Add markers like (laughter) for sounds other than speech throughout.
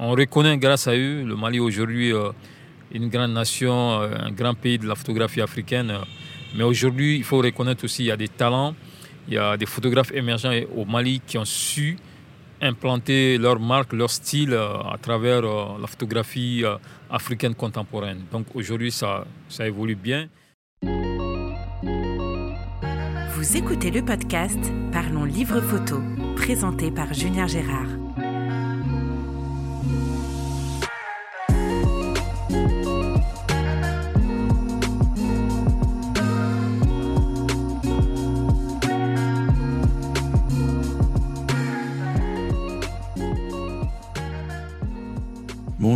on reconnaît grâce à eux le Mali aujourd'hui une grande nation, un grand pays de la photographie africaine. Mais aujourd'hui, il faut reconnaître aussi qu'il y a des talents, il y a des photographes émergents au Mali qui ont su implanter leur marque, leur style à travers la photographie africaine contemporaine. Donc aujourd'hui, ça, ça évolue bien. Vous écoutez le podcast Parlons Livre Photo, présenté par Julien Gérard.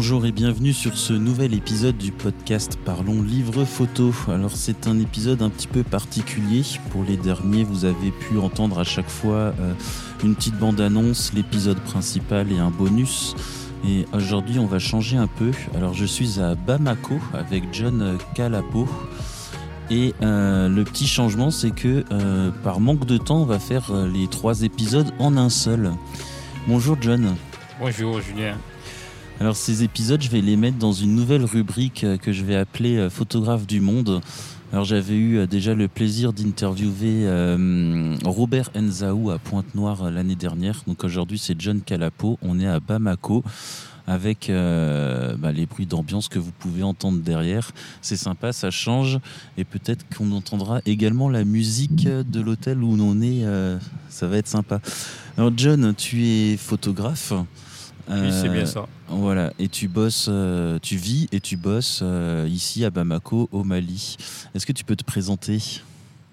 Bonjour et bienvenue sur ce nouvel épisode du podcast Parlons Livre Photo. Alors c'est un épisode un petit peu particulier. Pour les derniers, vous avez pu entendre à chaque fois euh, une petite bande-annonce, l'épisode principal et un bonus. Et aujourd'hui, on va changer un peu. Alors je suis à Bamako avec John Calapo. Et euh, le petit changement, c'est que euh, par manque de temps, on va faire les trois épisodes en un seul. Bonjour John. Bonjour Julien. Alors ces épisodes, je vais les mettre dans une nouvelle rubrique euh, que je vais appeler euh, Photographe du monde. Alors j'avais eu euh, déjà le plaisir d'interviewer Robert Enzaou à Pointe-Noire l'année dernière. Donc aujourd'hui c'est John Calapo. On est à Bamako avec bah, les bruits d'ambiance que vous pouvez entendre derrière. C'est sympa, ça change. Et peut-être qu'on entendra également la musique de l'hôtel où on est. ça va être sympa. Alors John, tu es photographe. Oui, c'est bien ça. Voilà, et tu bosses, euh, tu vis et tu bosses euh, ici à Bamako, au Mali. Est-ce que tu peux te présenter?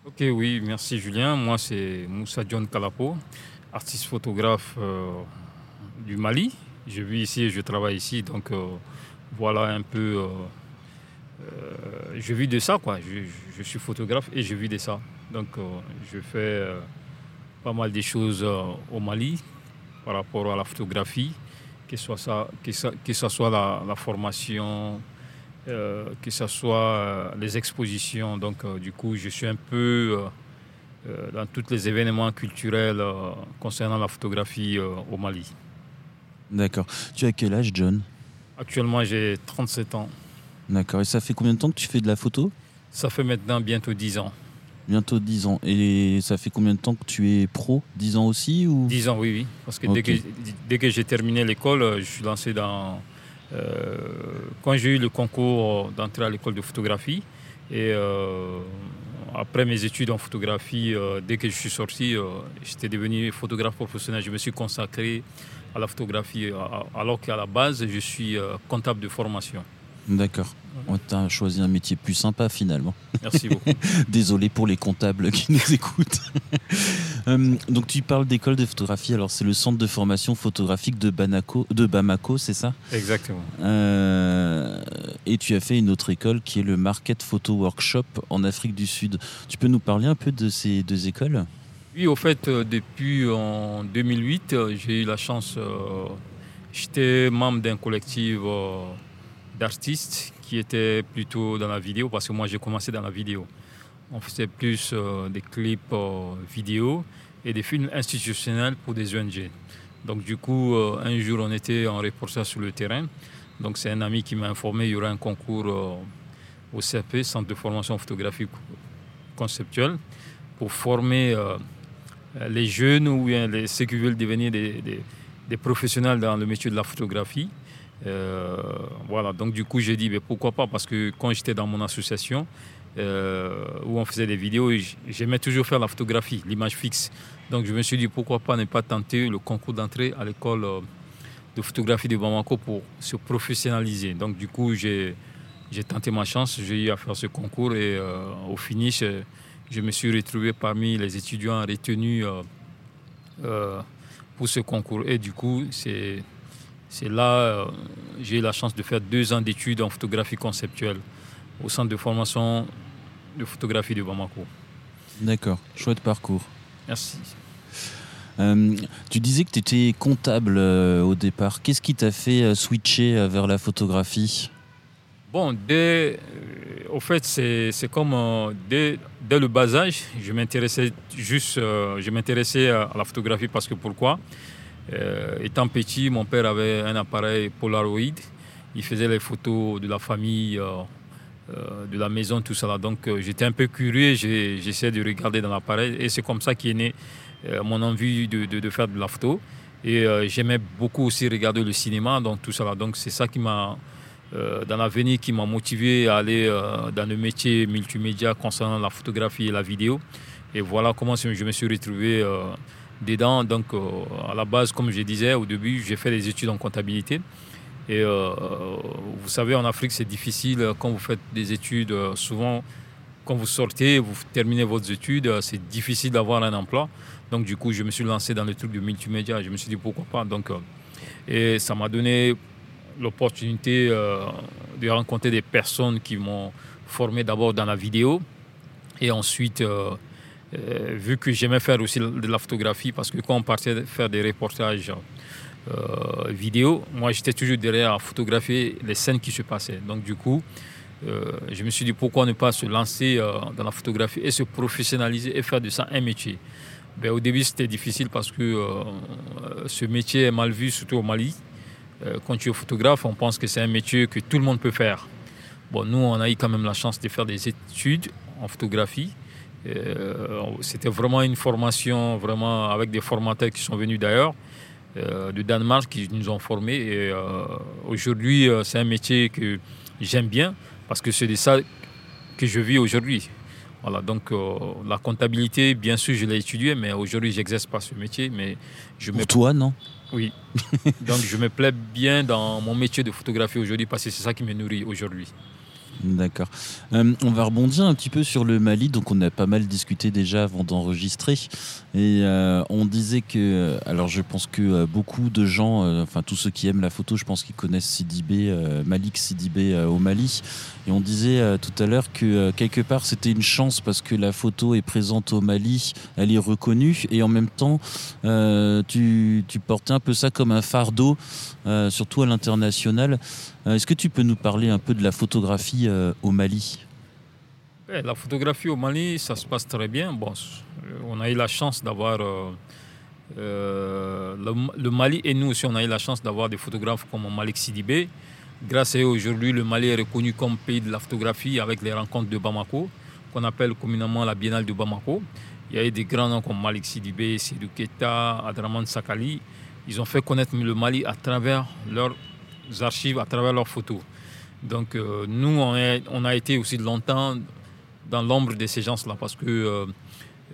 Ok, oui, merci Julien. Moi, c'est Moussa John Kalapo, artiste photographe euh, du Mali. Je vis ici et je travaille ici, donc voilà un peu. je vis de ça, quoi. Je, je, suis photographe et je vis de ça. Donc, je fais pas mal de choses au Mali par rapport à la photographie que ce soit, que ça, que ça soit la, formation, euh, que ce soit euh, les expositions. Donc, euh, du coup, je suis un peu dans tous les événements culturels concernant la photographie au Mali. D'accord. Tu as quel âge, John? Actuellement, j'ai 37 ans. D'accord. Et ça fait combien de temps que tu fais de la photo? Ça fait maintenant bientôt 10 ans. Bientôt 10 ans. Et ça fait combien de temps que tu es pro? 10 ans aussi ou? 10 ans, oui, oui. Parce que dès que, dès que j'ai terminé l'école, euh, je suis lancé dans. Euh, quand j'ai eu le concours d'entrée à l'école de photographie, et euh, après mes études en photographie, dès que je suis sorti, j'étais devenu photographe professionnel. Je me suis consacré à la photographie, alors qu'à la base, je suis comptable de formation. D'accord. On t'a choisi un métier plus sympa finalement. Merci beaucoup. (laughs) Désolé pour les comptables qui nous écoutent. (laughs) Euh, donc tu parles d'école de photographie. Alors c'est le centre de formation photographique de, de Bamako, c'est ça? Exactement. Euh, et tu as fait une autre école qui est le Market Photo Workshop en Afrique du Sud. Tu peux nous parler un peu de ces deux écoles? Oui, au fait, euh, depuis en 2008, j'ai eu la chance. J'étais membre d'un collectif d'artistes qui étaient plutôt dans la vidéo, parce que moi j'ai commencé dans la vidéo. On faisait plus euh, des clips euh, vidéo et des films institutionnels pour des ONG. Donc du coup, euh, un jour on était en reportage sur le terrain. Donc c'est un ami qui m'a informé qu'il y aura un concours au CFP, Centre de formation photographique conceptuelle, pour former les jeunes ou les, ceux qui veulent devenir des professionnels dans le métier de la photographie. Euh, voilà, donc du coup j'ai dit mais pourquoi pas parce que quand j'étais dans mon association euh, où on faisait des vidéos, j'aimais toujours faire la photographie, l'image fixe. Donc je me suis dit pourquoi pas ne pas tenter le concours d'entrée à l'école euh, de photographie de Bamako pour se professionnaliser. Donc du coup j'ai tenté ma chance, j'ai eu à faire ce concours et au finish je me suis retrouvé parmi les étudiants retenus pour ce concours. Et du coup c'est c'est là euh, j'ai eu la chance de faire deux ans d'études en photographie conceptuelle au centre de formation de photographie de Bamako. D'accord, chouette parcours. Merci. Euh, tu disais que tu étais comptable euh, au départ. Qu'est-ce qui t'a fait switcher vers la photographie? Bon, dès, au fait, c'est comme dès, dès, le bas âge, je m'intéressais juste, je m'intéressais à la photographie parce que pourquoi? Étant petit, mon père avait un appareil Polaroid. Il faisait les photos de la famille, de la maison, tout ça. Donc j'étais un peu curieux, j'essayais de regarder dans l'appareil. Et c'est comme ça qu'est né mon envie de, faire de la photo. Et j'aimais beaucoup aussi regarder le cinéma, donc tout ça. Donc c'est ça qui m'a euh, dans l'avenir qui m'a motivé à aller euh, dans le métier multimédia concernant la photographie et la vidéo. Et voilà comment je me suis retrouvé euh, dedans. Donc à la base, comme je disais au début, j'ai fait des études en comptabilité. Et vous savez, en Afrique, c'est difficile quand vous faites des études. souvent, quand vous sortez, vous terminez vos études, c'est difficile d'avoir un emploi. Donc du coup, je me suis lancé dans le truc de multimédia. Je me suis dit pourquoi pas? Donc, et ça m'a donné l'opportunité euh, de rencontrer des personnes qui m'ont formé d'abord dans la vidéo et ensuite, euh, euh, vu que j'aimais faire aussi de la photographie, parce que quand on partait faire des reportages vidéo, moi j'étais toujours derrière à photographier les scènes qui se passaient. Donc du coup, je me suis dit pourquoi ne pas se lancer dans la photographie et se professionnaliser et faire de ça un métier? Ben, au début, c'était difficile parce que ce métier est mal vu, surtout au Mali. Euh, quand tu es photographe, on pense que c'est un métier que tout le monde peut faire. Bon, nous, on a eu quand même la chance de faire des études en photographie. Euh, c'était vraiment une formation, vraiment avec des formateurs qui sont venus d'ailleurs, euh, de Danemark, qui nous ont formés. Et aujourd'hui, c'est un métier que j'aime bien parce que c'est de ça que je vis aujourd'hui. Voilà, donc la comptabilité, bien sûr, je l'ai étudié, mais aujourd'hui, j'exerce pas ce métier. Mais je Pour toi, non? Oui. (laughs) Donc je me plais bien dans mon métier de photographie aujourd'hui parce que c'est ça qui me nourrit aujourd'hui. D'accord. Euh, on va rebondir un petit peu sur le Mali. Donc, on a pas mal discuté déjà avant d'enregistrer. Et euh, on disait que. Alors, je pense que beaucoup de gens, euh, enfin, tous ceux qui aiment la photo, je pense qu'ils connaissent Sidibé, Malik Sidibé au Mali. Et on disait tout à l'heure que quelque part, c'était une chance parce que la photo est présente au Mali, elle est reconnue. Et en même temps, tu, tu portais un peu ça comme un fardeau, surtout à l'international. Euh, est-ce que tu peux nous parler un peu de la photographie euh, au Mali? La photographie au Mali, ça se passe très bien. Bon, on a eu la chance d'avoir... Euh, le, Mali et nous aussi, on a eu la chance d'avoir des photographes comme Malik Sidibé. Grâce à eux, aujourd'hui, le Mali est reconnu comme pays de la photographie avec les rencontres de Bamako, qu'on appelle communément la Biennale de Bamako. Il y a eu des grands noms comme Malik Sidibé, Sidou Keta, Adraman Sakali. Ils ont fait connaître le Mali à travers leur archives à travers leurs photos. Donc euh, nous, on, a été aussi longtemps dans l'ombre de ces gens-là parce que euh,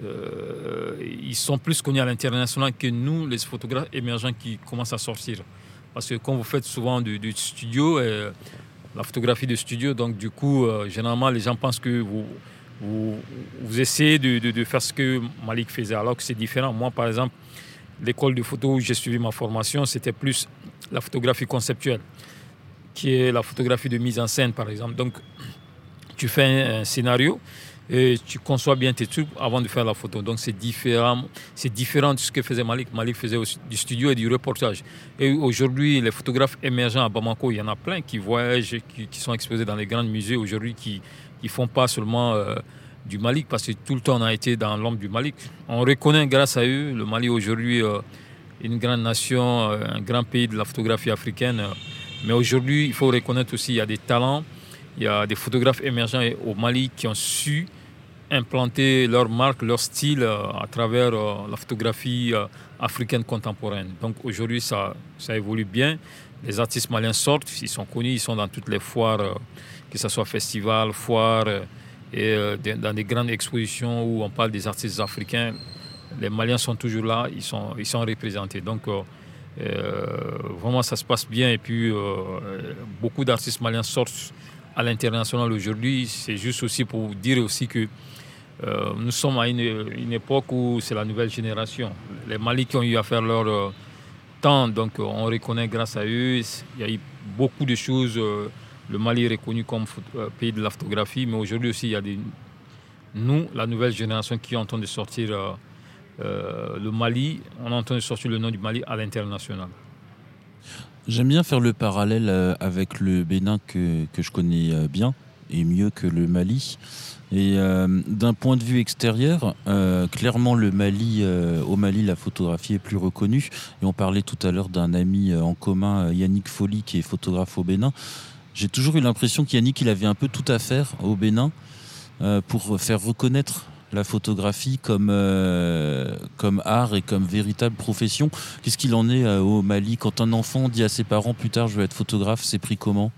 euh, ils sont plus connus à l'international que nous, les photographes émergents qui commencent à sortir. Parce que quand vous faites souvent du, studio, la photographie de studio, donc du coup, généralement, les gens pensent que vous, vous, essayez de, de, faire ce que Malik faisait, alors que c'est différent. Moi, par exemple, l'école de photo où j'ai suivi ma formation, c'était plus la photographie conceptuelle, qui est la photographie de mise en scène, par exemple. Donc, tu fais un, scénario et tu conçois bien tes trucs avant de faire la photo. Donc, c'est différent, différent de ce que faisait Malik. Malik faisait du studio et du reportage. Et aujourd'hui, les photographes émergents à Bamako, il y en a plein qui voyagent, qui, sont exposés dans les grands musées aujourd'hui, qui ne font pas seulement... Euh, du Malik, parce que tout le temps on a été dans l'ombre du Malik. On reconnaît grâce à eux le Mali aujourd'hui euh, une grande nation, euh, un grand pays de la photographie africaine. Mais aujourd'hui, il faut reconnaître aussi qu'il y a des talents, il y a des photographes émergents au Mali qui ont su implanter leur marque, leur style euh, à travers la photographie africaine contemporaine. Donc aujourd'hui, ça, ça évolue bien. Les artistes maliens sortent, ils sont connus, ils sont dans toutes les foires, que ce soit festival, foires et euh, dans des grandes expositions où on parle des artistes africains, les Maliens sont toujours là, ils sont, ils sont représentés. Donc euh, euh, vraiment ça se passe bien et puis beaucoup d'artistes maliens sortent à l'international aujourd'hui. C'est juste aussi pour dire aussi que nous sommes à une, époque où c'est la nouvelle génération. Les Mali qui ont eu à faire leur temps, donc on reconnaît grâce à eux. Il y a eu beaucoup de choses le Mali est reconnu comme euh, pays de la photographie, mais aujourd'hui aussi, il y a des, nous, la nouvelle génération, qui entend de sortir euh, euh, le Mali, on entend sortir le nom du Mali à l'international. J'aime bien faire le parallèle avec le Bénin que, je connais bien, est mieux que le Mali. Et euh, d'un point de vue extérieur, euh, clairement le Mali, euh, au Mali, la photographie est plus reconnue. Et on parlait tout à l'heure d'un ami en commun, Yannick Folly, qui est photographe au Bénin. J'ai toujours eu l'impression qu'Yannick, il avait un peu tout à faire au Bénin pour faire reconnaître la photographie comme, comme art et comme véritable profession. Qu'est-ce qu'il en est au Mali Quand un enfant dit à ses parents plus tard je veux être photographe, c'est pris comment?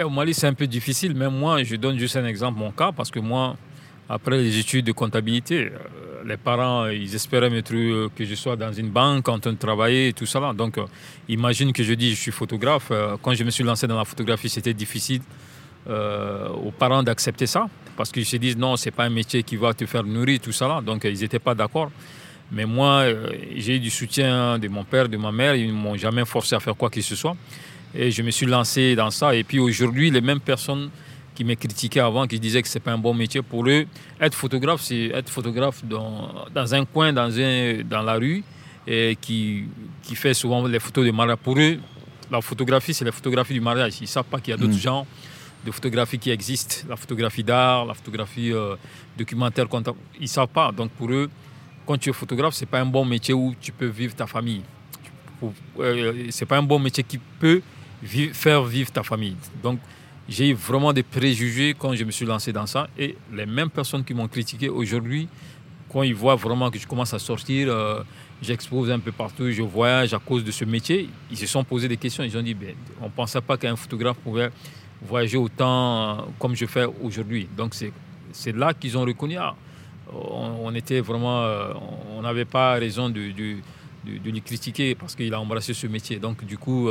Au Mali, c'est un peu difficile. Même moi, je donne juste un exemple, mon cas, parce que moi, après les études de comptabilité, euh, les parents, ils espéraient euh, que je sois dans une banque en train de travailler et tout ça. Donc, euh, imagine que je dis je suis photographe. Quand je me suis lancé dans la photographie, c'était difficile aux parents d'accepter ça, parce qu'ils se disent non, c'est pas un métier qui va te faire nourrir, tout ça. Donc, ils n'étaient pas d'accord. Mais moi, j'ai eu du soutien de mon père, de ma mère. Ils ne m'ont jamais forcé à faire quoi que ce soit. Et je me suis lancé dans ça. Et puis aujourd'hui, les mêmes personnes qui me critiquaient avant, qui disaient que ce n'est pas un bon métier, pour eux, être photographe, c'est être photographe dans, dans, un coin, dans, un, dans la rue, et qui, qui fait souvent les photos de mariage. Pour eux, la photographie, c'est la photographie du mariage. Ils ne savent pas qu'il y a d'autres mm. genres de photographie qui existent. La photographie d'art, la photographie euh, documentaire, ils ne savent pas. Donc pour eux, quand tu es photographe, ce n'est pas un bon métier où tu peux vivre ta famille. Euh, ce n'est pas un bon métier qui peut faire vivre ta famille. Donc, j'ai eu vraiment des préjugés quand je me suis lancé dans ça. Et les mêmes personnes qui m'ont critiqué aujourd'hui, quand ils voient vraiment que je commence à sortir, euh, j'expose un peu partout, je voyage à cause de ce métier, ils se sont posé des questions. Ils ont dit, ben, on ne pensait pas qu'un photographe pouvait voyager autant euh, comme je fais aujourd'hui. Donc c'est là qu'ils ont reconnu, ah, on, était vraiment, euh, on n'avait pas raison de, de, de, de, critiquer parce qu'il a embrassé ce métier. Donc du coup,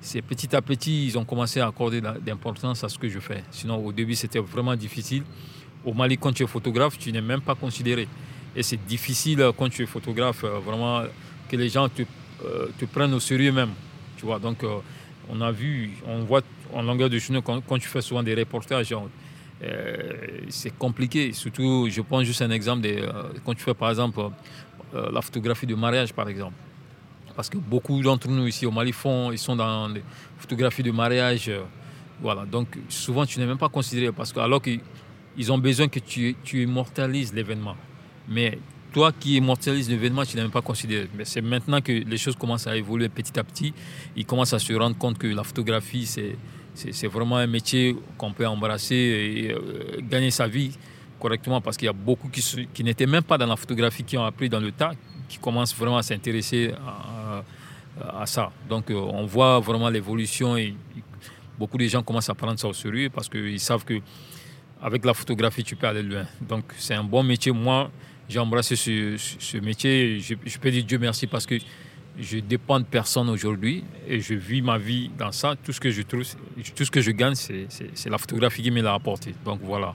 c'est petit à petit, ils ont commencé à accorder d'importance à ce que je fais. Sinon, au début, c'était vraiment difficile. Au Mali, quand tu es photographe, tu n'es même pas considéré. Et c'est difficile euh, quand tu es photographe, euh, vraiment, que les gens te, euh, te prennent au sérieux même. Tu vois, donc, on a vu, on voit en longueur de journée, quand, tu fais souvent des reportages, c'est compliqué. Surtout, je prends juste un exemple, de, quand tu fais par exemple la photographie de mariage, par exemple parce que beaucoup d'entre nous ici au Mali font, ils sont dans des photographies de mariage. Euh, voilà, donc souvent tu n'es même pas considéré parce que alors qu'ils ont besoin que tu, tu immortalises l'événement. Mais toi qui immortalises l'événement, tu n'es même pas considéré. Mais c'est maintenant que les choses commencent à évoluer petit à petit. Ils commencent à se rendre compte que la photographie, c'est, vraiment un métier qu'on peut embrasser et euh, gagner sa vie correctement parce qu'il y a beaucoup qui, qui n'étaient même pas dans la photographie qui ont appris dans le tas, qui commencent vraiment à s'intéresser à, ça. Donc euh, on voit vraiment l'évolution et beaucoup de gens commencent à prendre ça au sérieux parce qu'ils savent que avec la photographie, tu peux aller loin. Donc c'est un bon métier. Moi, j'ai embrassé ce, métier. Je, peux dire Dieu merci parce que je dépends de personne aujourd'hui et je vis ma vie dans ça. Tout ce que je tout ce que je gagne, c'est la photographie qui me l'a apporté. Donc voilà.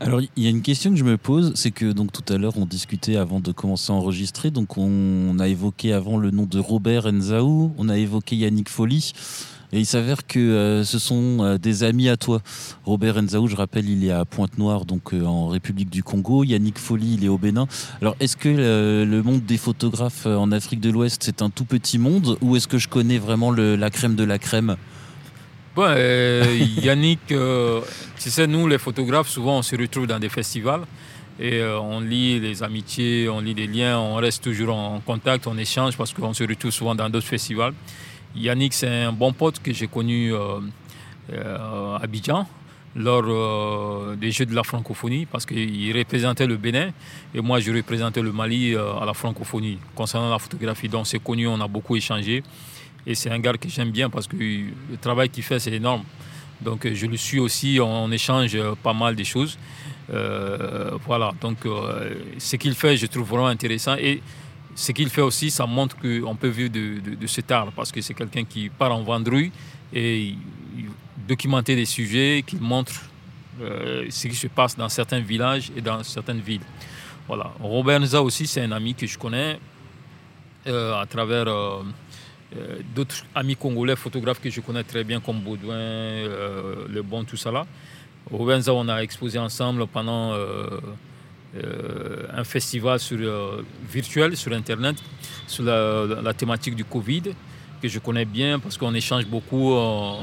Alors, il y a une question que je me pose, c'est que donc tout à l'heure on discutait avant de commencer à enregistrer, donc on a évoqué avant le nom de Robert Enzaou, on a évoqué Yannick Folly. Et il s'avère que euh, ce sont euh, des amis à toi. Robert Enzaou, je rappelle, il est à Pointe-Noire, donc euh, en République du Congo. Yannick Folly, il est au Bénin. Alors, est-ce que le monde des photographes en Afrique de l'Ouest, c'est un tout petit monde ou est-ce que je connais vraiment la crème de la crème? Bon, Yannick, tu sais, nous, les photographes, souvent, on se retrouve dans des festivals et on lit les amitiés, on lit des liens, on reste toujours en contact, on échange parce qu'on se retrouve souvent dans d'autres festivals. Yannick, c'est un bon pote que j'ai connu euh, euh, à Abidjan lors euh, des Jeux de la francophonie parce qu'il représentait le Bénin et moi je représentais le Mali à la francophonie concernant la photographie. Donc c'est connu, on a beaucoup échangé et c'est un gars que j'aime bien parce que le travail qu'il fait c'est énorme. Donc je le suis aussi, on, échange pas mal de choses. voilà, donc ce qu'il fait je trouve vraiment intéressant et ce qu'il fait aussi, ça montre qu'on peut vivre de, cet art parce que c'est quelqu'un qui part en vendrouille et documenter des sujets, qui montre euh, ce qui se passe dans certains villages et dans certaines villes. Voilà. Robert Nza aussi, c'est un ami que je connais euh, à travers euh, d'autres amis congolais, photographes que je connais très bien, comme Baudouin, Le Bon, tout ça là. Robert Nza, on a exposé ensemble pendant euh, un festival sur, euh, virtuel sur Internet sur la, thématique du Covid que je connais bien parce qu'on échange beaucoup,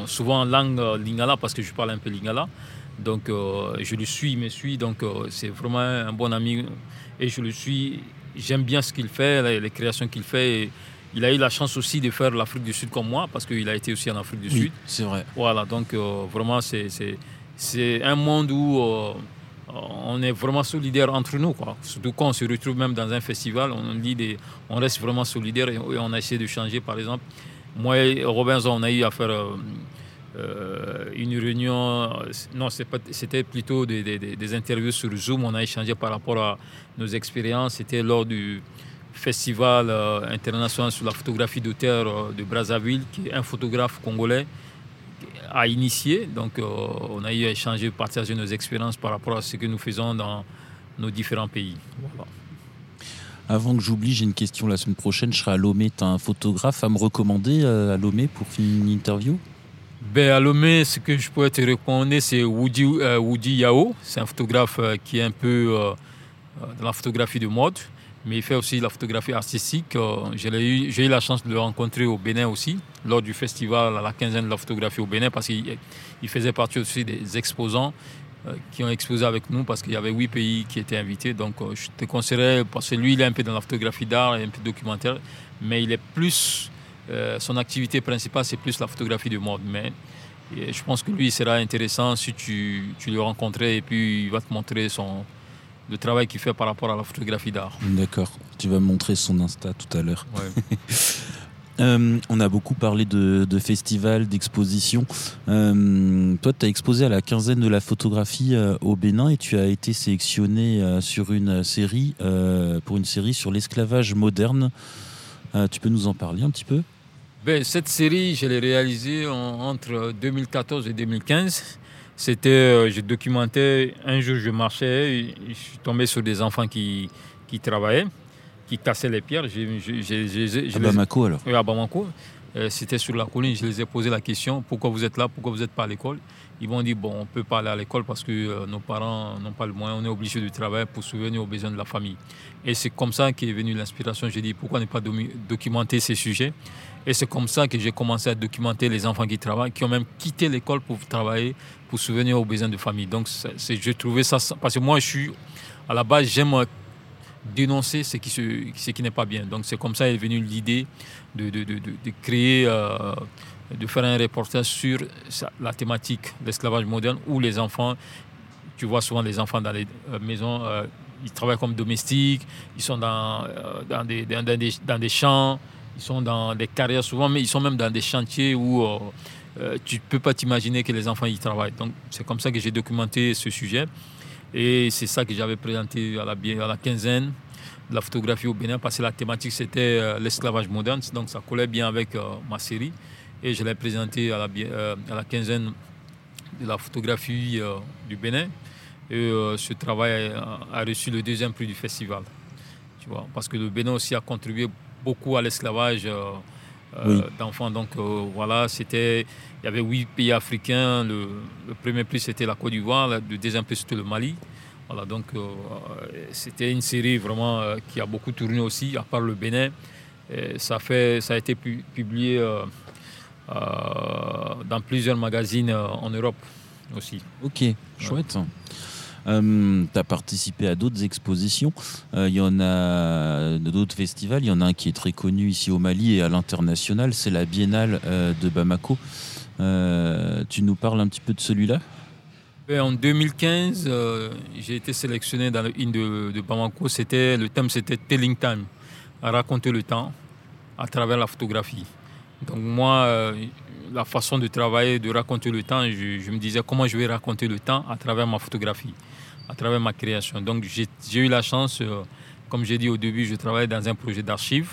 souvent en langue lingala parce que je parle un peu lingala. Donc je le suis, il me suit, donc c'est vraiment un bon ami et je le suis. J'aime bien ce qu'il fait, les créations qu'il fait. il a eu la chance aussi de faire l'Afrique du Sud comme moi parce qu'il a été aussi en Afrique du Sud. C'est vrai. Voilà, donc vraiment c'est un monde où on est vraiment solidaires entre nous. Surtout quand on se retrouve même dans un festival, on, des, reste vraiment solidaires et, on a essayé de changer. Par exemple, moi et Robinson, on a eu à faire euh, euh, une réunion, non, c'était plutôt des, interviews sur Zoom. On a échangé par rapport à nos expériences. C'était lors du Festival euh, international sur la photographie d'auteur de Brazzaville, qui est un photographe congolais à initier. Donc, euh, on a eu à échanger, partager nos expériences par rapport à ce que nous faisons dans nos différents pays. Avant que j'oublie, j'ai une question la semaine prochaine. Je serai à Lomé. Tu as un photographe à me recommander euh, à Lomé pour finir une interview? Ben, à Lomé, ce que je pourrais te recommander, c'est Woody, euh, Woody Yao. C'est un photographe qui est un peu dans la photographie de mode mais il fait aussi la photographie artistique. Euh, j'ai eu, la chance de le rencontrer au Bénin aussi, lors du festival à la quinzaine de la photographie au Bénin, parce qu'il faisait partie aussi des exposants euh, qui ont exposé avec nous, parce qu'il y avait huit pays qui étaient invités. Donc euh, je te conseillerais, parce que lui, il est un peu dans la photographie d'art et un peu documentaire, mais il est plus, son activité principale, c'est plus la photographie de mode. Mais je pense que lui, il sera intéressant si tu, tu le rencontrais et puis il va te montrer son le travail qu'il fait par rapport à la photographie d'art. D'accord. Tu vas me montrer son Insta tout à l'heure. (laughs) Euh, on a beaucoup parlé de, festivals, d'expositions. Euh, toi, tu as exposé à la quinzaine de la photographie euh, au Bénin et tu as été sélectionné sur une série, pour une série sur l'esclavage moderne. tu peux nous en parler un petit peu? Ben, Cette série, je l'ai réalisée entre 2014 et 2015. C'était, euh, je documentais, un jour je marchais, je suis tombé sur des enfants qui, qui travaillaient, qui cassaient les pierres. à Bamako alors? Oui, à Bamako. Euh, c'était sur la colline, je les ai posé la question, pourquoi vous êtes là, pourquoi vous n'êtes pas à l'école? Ils m'ont dit, bon, on ne peut pas aller à l'école parce que euh, nos parents n'ont pas le moyen, on est obligé de travailler pour souvenir aux besoins de la famille. Et c'est comme ça qu'est venue l'inspiration. J'ai dit, pourquoi ne pas documenter ces sujets? Et c'est comme ça que j'ai commencé à documenter les enfants qui travaillent, qui ont même quitté l'école pour travailler, pour souvenir aux besoins de famille. Donc, j'ai trouvé ça. Parce que moi, je suis. À la base, j'aime dénoncer ce qui, n'est pas bien. Donc, c'est comme ça est venue l'idée de, créer. Euh, de faire un reportage sur la thématique l'esclavage moderne où les enfants, tu vois souvent les enfants dans les euh, maisons, euh, ils travaillent comme domestiques, ils sont dans des champs, ils sont dans des carrières souvent, mais ils sont même dans des chantiers où euh, euh, tu ne peux pas t'imaginer que les enfants y travaillent. Donc c'est comme ça que j'ai documenté ce sujet. Et c'est ça que j'avais présenté à la, à la quinzaine de la photographie au Bénin, parce que la thématique c'était euh, l'esclavage moderne. Donc ça collait bien avec ma série. Et je l'ai présenté à la, à la quinzaine de la photographie du Bénin. Et ce travail a, reçu le deuxième prix du festival. Tu vois, parce que le Bénin aussi a contribué beaucoup à l'esclavage euh, euh, d'enfants. Donc euh, voilà, c'était, il y avait huit pays africains. Le, premier prix c'était la Côte d'Ivoire, le deuxième prix c'était le Mali. Voilà, donc c'était une série vraiment qui a beaucoup tourné aussi, à part le Bénin. ça, fait, ça a été publié dans plusieurs magazines en Europe aussi. Ok, chouette. Euh, tu as participé à d'autres expositions. Euh, il y en a d'autres festivals. Il y en a un qui est très connu ici au Mali et à l'international. C'est la Biennale euh, de Bamako. tu nous parles un petit peu de celui-là? Ben, en 2015, j'ai été sélectionné dans le in de, Bamako. Le thème, c'était Telling Time, raconter le temps à travers la photographie. Donc moi, la façon de travailler, de raconter le temps, je, me disais comment je vais raconter le temps à travers ma photographie, à travers ma création. Donc j'ai eu la chance, euh, comme j'ai dit au début, je travaillais dans un projet d'archives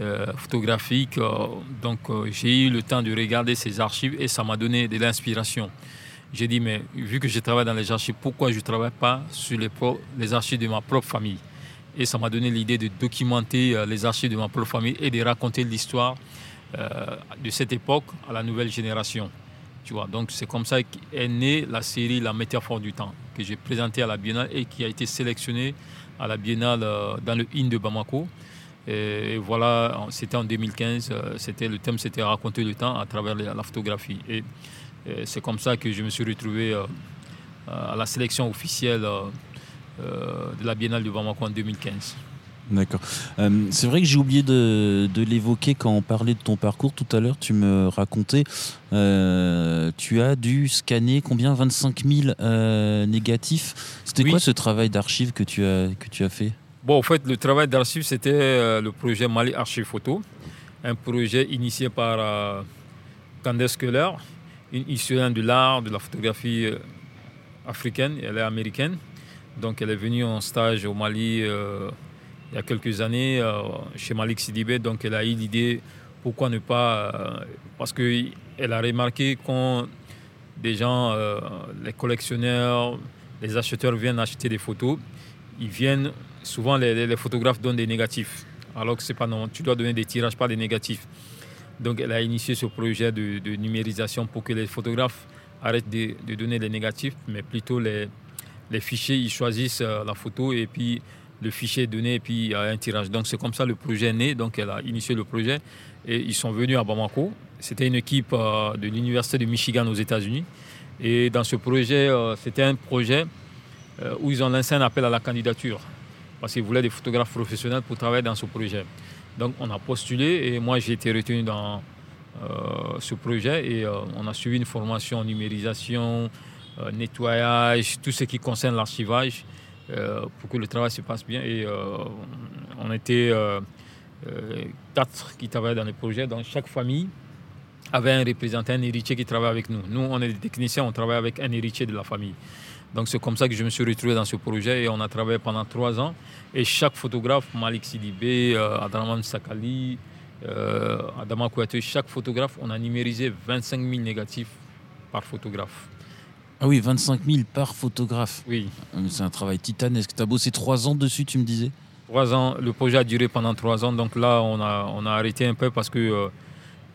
euh, photographiques. Euh, donc j'ai eu le temps de regarder ces archives et ça m'a donné de l'inspiration. J'ai dit, mais vu que je travaille dans les archives, pourquoi je ne travaille pas sur les, les archives de ma propre famille? Et ça m'a donné l'idée de documenter les archives de ma propre famille et de raconter l'histoire de cette époque à la nouvelle génération. Tu vois, donc c'est comme ça qu'est née la série La métaphore du temps, que j'ai présentée à la Biennale et qui a été sélectionnée à la Biennale euh, dans le IN de Bamako. Et voilà, c'était en 2015. C'était le thème, c'était raconter le temps à travers la photographie. Et, c'est comme ça que je me suis retrouvé à la sélection officielle de la Biennale de Bamako en 2015. D'accord. Euh, c'est vrai que j'ai oublié de, l'évoquer quand on parlait de ton parcours tout à l'heure. Tu me racontais, euh, tu as dû scanner combien? 25 000 euh, négatifs. C'était quoi ce travail d'archive que tu as que tu as fait? Bon, en fait, le travail d'archive, c'était le projet Mali Archive Photo, un projet initié par Candace Keller, une historienne de l'art, de la photographie africaine. Elle est américaine, donc elle est venue en stage au Mali il y a quelques années euh, chez Malik Sidibé. Donc elle a eu l'idée, pourquoi ne pas, euh, parce qu'elle a remarqué quand des gens, euh, les collectionneurs, les acheteurs viennent acheter des photos, ils viennent, souvent les, photographes donnent des négatifs, alors que c'est pas non, tu dois donner des tirages, pas des négatifs. Donc elle a initié ce projet de, numérisation pour que les photographes arrêtent de, donner les négatifs, mais plutôt les, les fichiers, ils choisissent la photo et puis le fichier donné et puis un tirage. Donc c'est comme ça le projet est né. Donc elle a initié le projet et ils sont venus à Bamako. C'était une équipe euh, de l'Université de Michigan aux États-Unis. Et dans ce projet, euh, c'était un projet euh, où ils ont lancé un appel à la candidature parce qu'ils voulaient des photographes professionnels pour travailler dans ce projet. Donc on a postulé et moi j'ai été retenu dans ce projet et on a suivi une formation en numérisation, nettoyage, tout ce qui concerne l'archivage. Euh, pour que le travail se passe bien. Et euh, on était euh, quatre qui travaillaient dans le projet. Dans chaque famille avait un représentant, un héritier qui travaille avec nous. Nous, on est des techniciens, on travaille avec un héritier de la famille. Donc c'est comme ça que je me suis retrouvé dans ce projet et on a travaillé pendant trois ans. Et chaque photographe, Malik Sidibé, Adraman Sakali, Adama Kouaté, chaque photographe, on a numérisé 25 000 négatifs par photographe. Ah oui, 25 000 par photographe. Oui. Ah, c'est un travail titanesque. Tu as bossé trois ans dessus, tu me disais? Trois ans. Le projet a duré pendant trois ans. Donc là, on a, on a arrêté un peu parce que euh,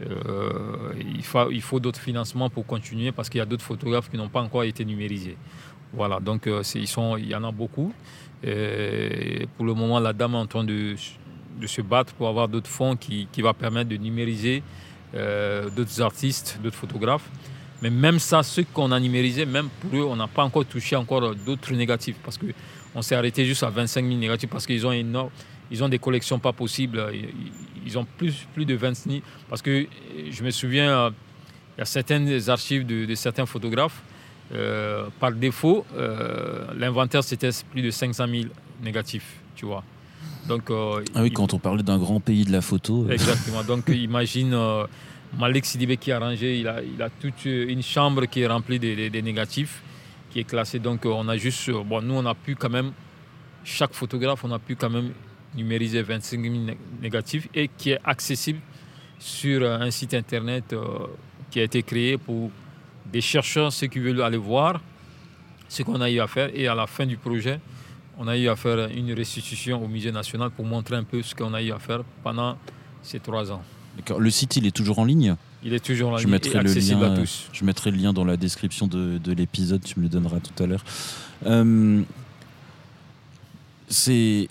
euh, il faut, il faut d'autres financements pour continuer parce qu'il y a d'autres photographes qui n'ont pas encore été numérisés. Voilà, donc euh, ils sont, il y en a beaucoup. Et pour le moment, la dame est en train de, de se battre pour avoir d'autres fonds qui, qui va permettre de numériser d'autres artistes, d'autres photographes. Mais même ça, ceux qu'on a numérisés, même pour eux, on n'a pas encore touché encore d'autres négatifs parce qu'on s'est arrêté juste à 25 000 négatifs parce qu'ils ont énorme, ils ont des collections pas possibles. Ils ont plus, plus de 20 000 parce que je me souviens, euh, il y a certaines archives de, certains photographes. Euh, par défaut, euh, l'inventaire c'était plus de 500 000 négatifs, tu vois. Donc, ah oui, quand on parlait d'un grand pays de la photo. Exactement. Donc imagine Malik Sidibé qui a rangé, il a, toute une chambre qui est remplie des, négatifs, qui est classée. Donc on a juste, bon, nous on a pu quand même, chaque photographe, on a pu quand même numériser 25 000 négatifs et qui est accessible sur un site internet euh, qui a été créé pour des chercheurs, ceux qui veulent aller voir ce qu'on a eu à faire. Et à la fin du projet, on a eu à faire une restitution au Musée national pour montrer un peu ce qu'on a eu à faire pendant ces trois ans. Le site, il est toujours en ligne Il est toujours en ligne, je mettrai le lien, à tous. Je mettrai le lien dans la description de, l'épisode, tu me le donneras tout à l'heure. Euh, c'est,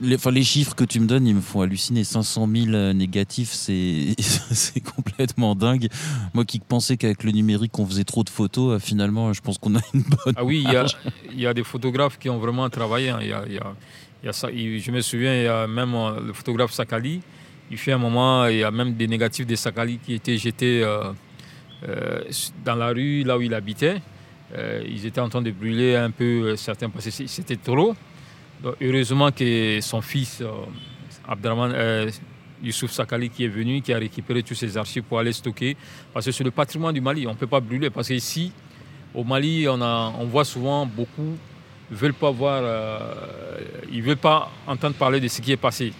les, les chiffres que tu me donnes, ils me font halluciner. 500 000 euh, négatifs, c'est, (laughs) c'est complètement dingue. Moi qui pensais qu'avec le numérique, on faisait trop de photos, euh, finalement, je pense qu'on a une bonne. Ah oui, il y, a, des photographes qui ont vraiment travaillé. Hein. Y a, ça, je me souviens, il y a même le photographe Sakali il fait un moment, il y a même des négatifs de Sakali qui étaient jetés euh, euh, dans la rue, là où il habitait. Euh, ils étaient en train de brûler un peu certains parce que c'était trop. heureusement que son fils, Abdraman, Youssouf Sakali, qui est venu, qui a récupéré tous ces archives pour aller stocker. Parce que c'est le patrimoine du Mali, on ne peut pas brûler. Parce qu'ici, au Mali, on, a, on voit souvent beaucoup ne veulent pas voir, ils veulent pas entendre parler de ce qui est passé.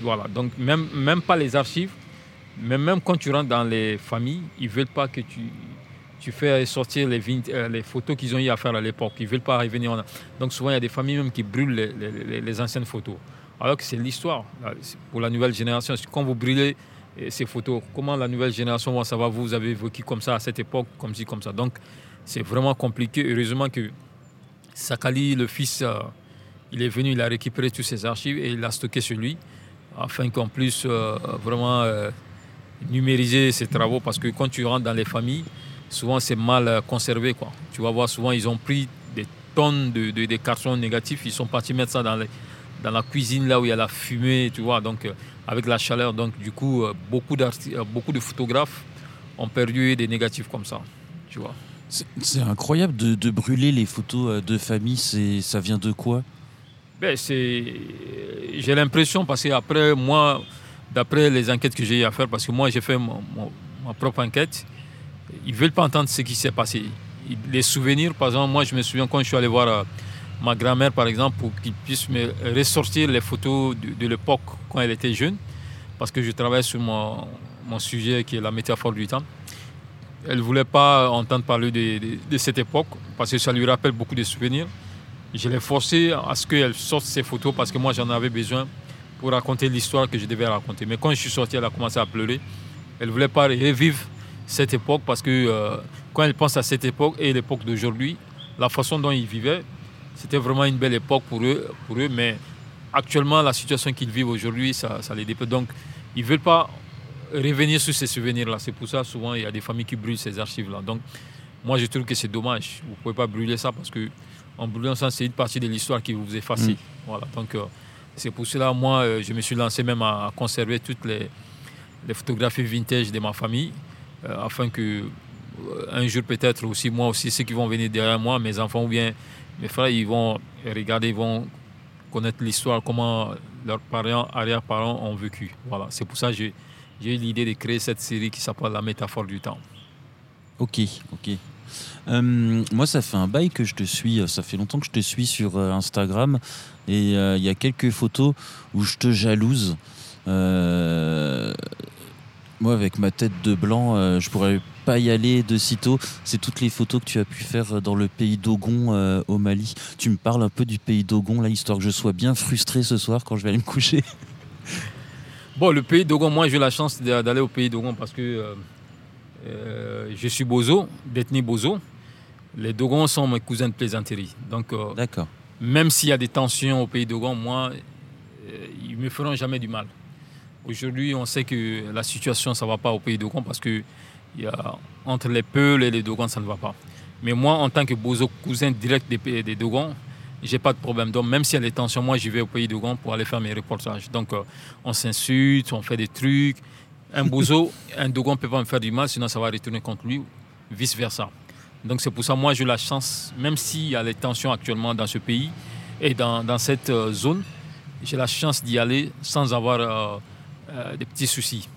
Voilà, donc même, même pas les archives, mais même quand tu rentres dans les familles, ils ne veulent pas que tu, tu fais sortir les, euh, les photos qu'ils ont eu à faire à l'époque. Ils ne veulent pas revenir. Donc souvent, il y a des familles même qui brûlent les, les, anciennes photos. Alors que c'est l'histoire pour la nouvelle génération. Quand vous brûlez euh, ces photos, comment la nouvelle génération va savoir vous avez vécu comme ça à cette époque, comme ci, comme ça. Donc c'est vraiment compliqué. Heureusement que Sakali, le fils, euh, il est venu, il a récupéré toutes ses archives et il a stocké sur lui afin qu'on puisse vraiment numériser ces travaux parce que quand tu rentres dans les familles, souvent c'est mal conservé. Quoi. Tu vas voir, souvent ils ont pris des tonnes de, de, cartons négatifs, ils sont partis mettre ça dans, la cuisine là où il y a la fumée, tu vois, donc avec la chaleur. Donc du coup, beaucoup, de photographes ont perdu des négatifs comme ça, tu vois. C'est incroyable de, brûler les photos euh, de famille. Ça vient de quoi? Ben, J'ai l'impression, parce qu'après, moi, d'après les enquêtes que j'ai eu à faire, parce que moi, j'ai fait ma propre enquête, ils ne veulent pas entendre ce qui s'est passé. Les souvenirs, par exemple, moi, je me souviens quand je suis allé voir euh, ma grand-mère, par exemple, pour qu'ils puissent me ressortir les photos de, l'époque quand elle était jeune, parce que je travaille sur mon, mon sujet qui est la métaphore du temps elle ne voulait pas entendre parler de, cette époque parce que ça lui rappelle beaucoup de souvenirs. Je l'ai forcé à ce qu'elle sorte ses photos parce que moi j'en avais besoin pour raconter l'histoire que je devais raconter. Mais quand je suis sorti, elle a commencé à pleurer. Elle ne voulait pas revivre cette époque parce que euh, quand elle pense à cette époque et l'époque d'aujourd'hui, la façon dont ils vivaient, c'était vraiment une belle époque pour eux. Pour eux mais actuellement, la situation qu'ils vivent aujourd'hui, ça, les dépend. Donc, ils ne veulent pas revenir sur ces souvenirs-là. C'est pour ça, souvent, il y a des familles qui brûlent ces archives-là. Donc, moi, je trouve que c'est dommage. Vous ne pouvez pas brûler ça parce que en brûlant ça, c'est une partie de l'histoire qui vous efface. Mm. Voilà. Donc, euh, c'est pour cela, moi, euh, je me suis lancé même à, conserver toutes les, photographies vintage de ma famille, euh, afin que un jour peut-être aussi, moi aussi, ceux qui vont venir derrière moi, mes enfants ou bien mes frères, ils vont regarder, ils vont connaître l'histoire, comment leurs parents, arrière-parents ont vécu. Voilà. C'est pour ça que j'ai eu l'idée de créer cette série qui s'appelle La métaphore du temps. Ok, ok. Euh, moi, ça fait un bail que je te suis. Ça fait longtemps que je te suis sur euh, Instagram. Et euh, il y a quelques photos où je te jalouse. moi, avec ma tête de blanc, je pourrais pas y aller de sitôt. C'est toutes les photos que tu as pu faire dans le pays d'Ogon au Mali. Tu me parles un peu du pays d'Ogon, là, histoire que je sois bien frustré ce soir quand je vais aller me coucher. Bon, le pays d'Ogon, moi j'ai eu la chance d'aller au pays d'Ogon parce que euh, je suis Bozo, d'ethnie Bozo. Les Dogons sont mes cousins de plaisanterie. Donc, euh, même s'il y a des tensions au pays d'Ogon, moi, ils ne me feront jamais du mal. Aujourd'hui, on sait que la situation, ça ne va pas au pays d'Ogon parce que y a, entre les Peuls et les Dogons, ça ne va pas. Mais moi, en tant que Bozo, cousin direct des, des Dogons, j'ai pas de problème. Donc, même s'il y a des tensions, moi, j'y vais au pays de Gand pour aller faire mes reportages. Donc, euh, on s'insulte, on fait des trucs. Un bozo, un Dogon ne peut pas me faire du mal, sinon ça va retourner contre lui, vice-versa. Donc, c'est pour ça, moi, j'ai la chance, même s'il y a des tensions actuellement dans ce pays et dans, cette euh, zone, j'ai la chance d'y aller sans avoir euh, des petits soucis.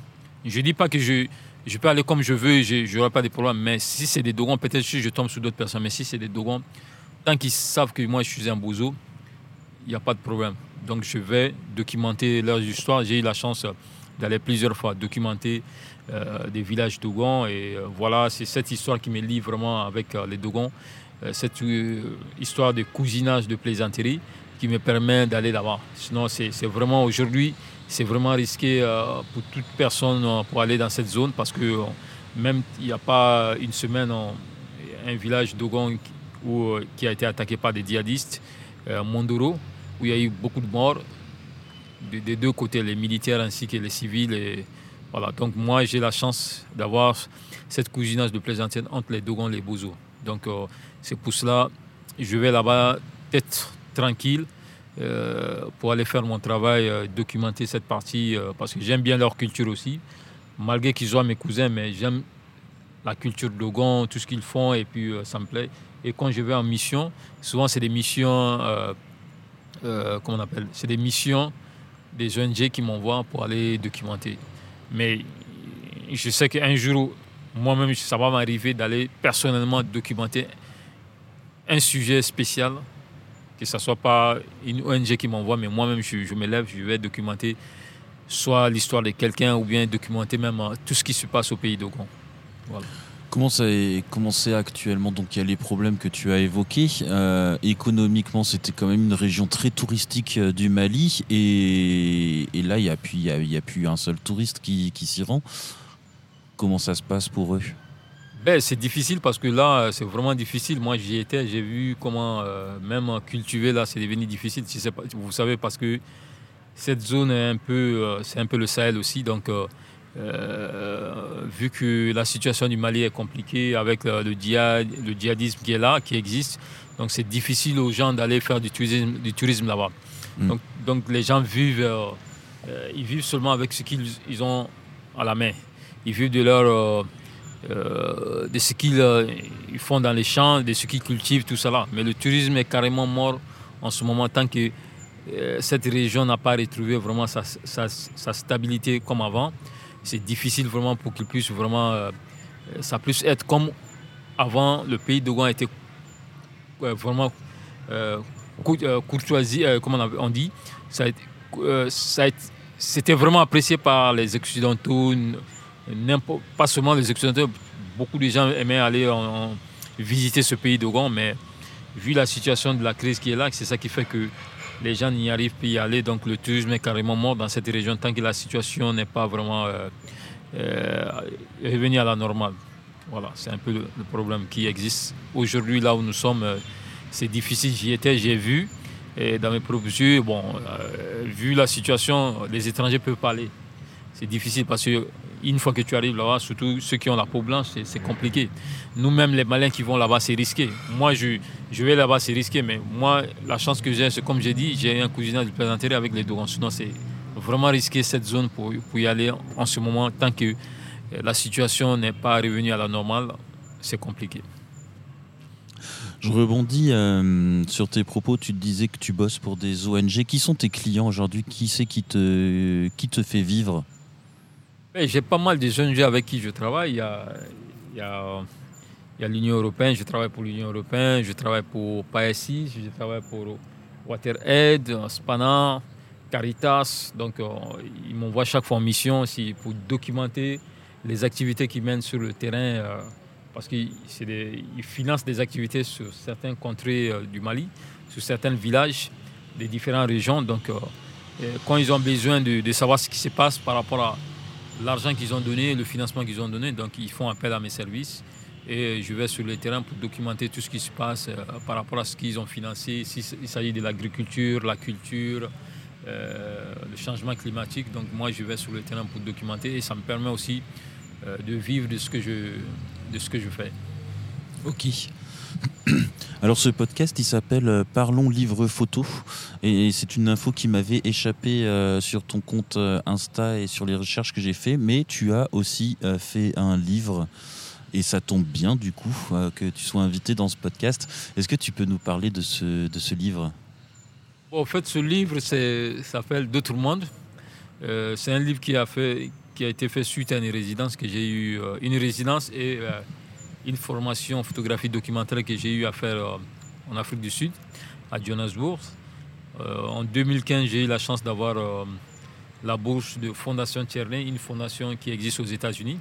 Je ne dis pas que je, je peux aller comme je veux, je n'aurai pas de problème, mais si c'est des Dogons, peut-être que je tombe sur d'autres personnes, mais si c'est des Dogons, tant qu'ils savent que moi je suis un bozo, il n'y a pas de problème. Donc je vais documenter leurs histoires. J'ai eu la chance d'aller plusieurs fois documenter euh, des villages Dogons. Et euh, voilà, c'est cette histoire qui me lie vraiment avec euh, les Dogons. cette histoire de cousinage, de plaisanterie qui me permet d'aller là-bas. Sinon, c'est vraiment aujourd'hui, c'est vraiment risqué pour toute personne pour aller dans cette zone parce que même il n'y a pas une semaine, un village Dogon euh, qui a été attaqué par des djihadistes, Mondoro, où il y a eu beaucoup de morts des deux côtés, les militaires ainsi que les civils. Voilà. Donc moi, j'ai la chance d'avoir cette cousinage de plaisanterie entre les Dogons et les Bozo. Donc euh, c'est pour cela je vais là-bas être tranquille pour aller faire mon travail, documenter cette partie, parce que j'aime bien leur culture aussi. Malgré qu'ils soient mes cousins, mais j'aime la culture Dogon, tout ce qu'ils font, et puis ça me plaît. Et quand je vais en mission, souvent c'est des missions, euh, euh, comment on appelle C'est des missions des ONG qui m'envoient pour aller documenter. Mais je sais qu'un jour, moi-même, ça va m'arriver d'aller personnellement documenter un sujet spécial, que ce ne soit pas une ONG qui m'envoie, mais moi-même, je, je me lève, je vais documenter soit l'histoire de quelqu'un ou bien documenter même euh, tout ce qui se passe au pays d'Ogon. Voilà. Comment c'est comment actuellement Donc il y a les problèmes que tu as évoqués. Euh, économiquement, c'était quand même une région très touristique euh, du Mali, et, là il n'y a, plus, a, plus un seul touriste qui, s'y rend. Comment ça se passe pour eux? Ben, c'est difficile parce que là, c'est vraiment difficile. Moi, j'y étais, j'ai vu comment euh, même cultiver là, c'est devenu difficile. Si vous savez, parce que cette zone est un peu, c'est un peu le Sahel aussi. Donc, vu que la situation du Mali est compliquée avec le, le djihadisme qui est là, qui existe, donc c'est difficile aux gens d'aller faire du tourisme, du tourisme là-bas. Mm. Donc, donc, les gens vivent, ils vivent seulement avec ce qu'ils ils ont à la main. Ils vivent de leur euh, de ce qu'ils euh, font dans les champs, de ce qu'ils cultivent, tout cela. Mais le tourisme est carrément mort en ce moment tant que euh, cette région n'a pas retrouvé vraiment sa, stabilité comme avant. C'est difficile vraiment pour qu'ils puissent vraiment... ça puisse être comme avant, le pays de était vraiment courtoisie, comme on dit. Ça, c'était vraiment apprécié par les Occidentaux, pas seulement les Occidentaux, beaucoup de gens aimaient aller visiter ce pays d'Ogon, mais vu la situation de la crise qui est là, c'est ça qui fait que les gens n'y arrivent plus à aller. Donc le tourisme est carrément mort dans cette région tant que la situation n'est pas vraiment euh, euh, revenue à la normale. Voilà, c'est un peu le, problème qui existe. Aujourd'hui, là où nous sommes, euh, c'est difficile. J'y étais, j'ai vu. Et dans mes propres yeux, bon, vu la situation, les étrangers peuvent parler. C'est difficile parce que une fois que tu arrives là-bas, surtout ceux qui ont la peau blanche, c'est compliqué. Nous-mêmes, les malins qui vont là-bas, c'est risqué. Moi, je, vais là-bas, c'est risqué, mais moi, la chance que j'ai, c'est comme j'ai dit, j'ai un cousinage de plaisanterie avec les Dogons. Sinon, c'est vraiment risqué cette zone pour, y aller en ce moment. Tant que euh, la situation n'est pas revenue à la normale, c'est compliqué. Je rebondis euh, sur tes propos. Tu disais que tu bosses pour des ONG. Qui sont tes clients aujourd'hui? Qui c'est qui te fait vivre? J'ai pas mal de jeunes gens avec qui je travaille. Il y a, l'Union européenne, je travaille pour l'Union européenne, je travaille pour PASI, je travaille pour WaterAid, Spana, Caritas. Donc, euh, ils m'envoient chaque fois en mission pour documenter les activités qu'ils mènent sur le terrain. Euh, parce qu'ils financent des activités sur certaines contrées euh, du Mali, sur certains villages des différentes régions. Donc, quand ils ont besoin de savoir ce qui se passe par rapport à l'argent qu'ils ont donné, le financement qu'ils ont donné. Donc ils font appel à mes services et je vais sur le terrain pour documenter tout ce qui se passe euh, par rapport à ce qu'ils ont financé. S'il s'agit de l'agriculture, la culture, euh, le changement climatique. Donc moi je vais sur le terrain pour documenter et ça me permet aussi euh, de vivre de ce que je, de ce que je fais. Ok. (clears throat) Alors ce podcast, il s'appelle euh, Parlons livre photo et c'est une info qui m'avait échappé euh, sur ton compte euh, Insta et sur les recherches que j'ai fait, mais tu as aussi fait un livre et ça tombe bien du coup que tu sois invité dans ce podcast. Est-ce que tu peux nous parler de ce, de ce livre? En fait, ce livre s'appelle D'autres mondes. c'est un livre qui a, fait, qui a été fait suite à une résidence que j'ai eu, une résidence et une formation photographie documentaire que j'ai eu à faire euh, en Afrique du Sud, à Johannesburg. Euh, en 2015, j'ai eu la chance d'avoir euh, la bourse de Fondation Tierney, une fondation qui existe aux États-Unis,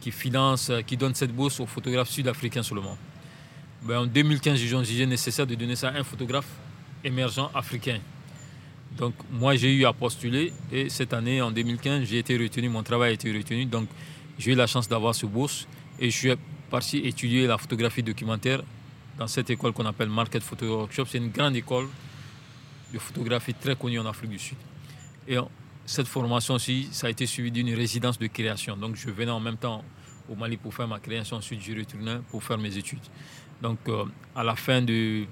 qui finance, qui donne cette bourse aux photographes sud-africains seulement. Ben, en 2015, j'ai jugé nécessaire de donner ça à un photographe émergent africain. Donc moi, j'ai eu à postuler et cette année, en 2015, j'ai été retenu, mon travail a été retenu. Donc j'ai eu la chance d'avoir ce bourse et je suis parti étudier la photographie documentaire dans cette école qu'on appelle Market Photo Workshop. C'est une grande école de photographie très connue en Afrique du Sud. Et cette formation aussi, ça a été suivi d'une résidence de création. Donc je venais en même temps au Mali pour faire ma création, ensuite je retournais pour faire mes études. Donc euh, à la fin de,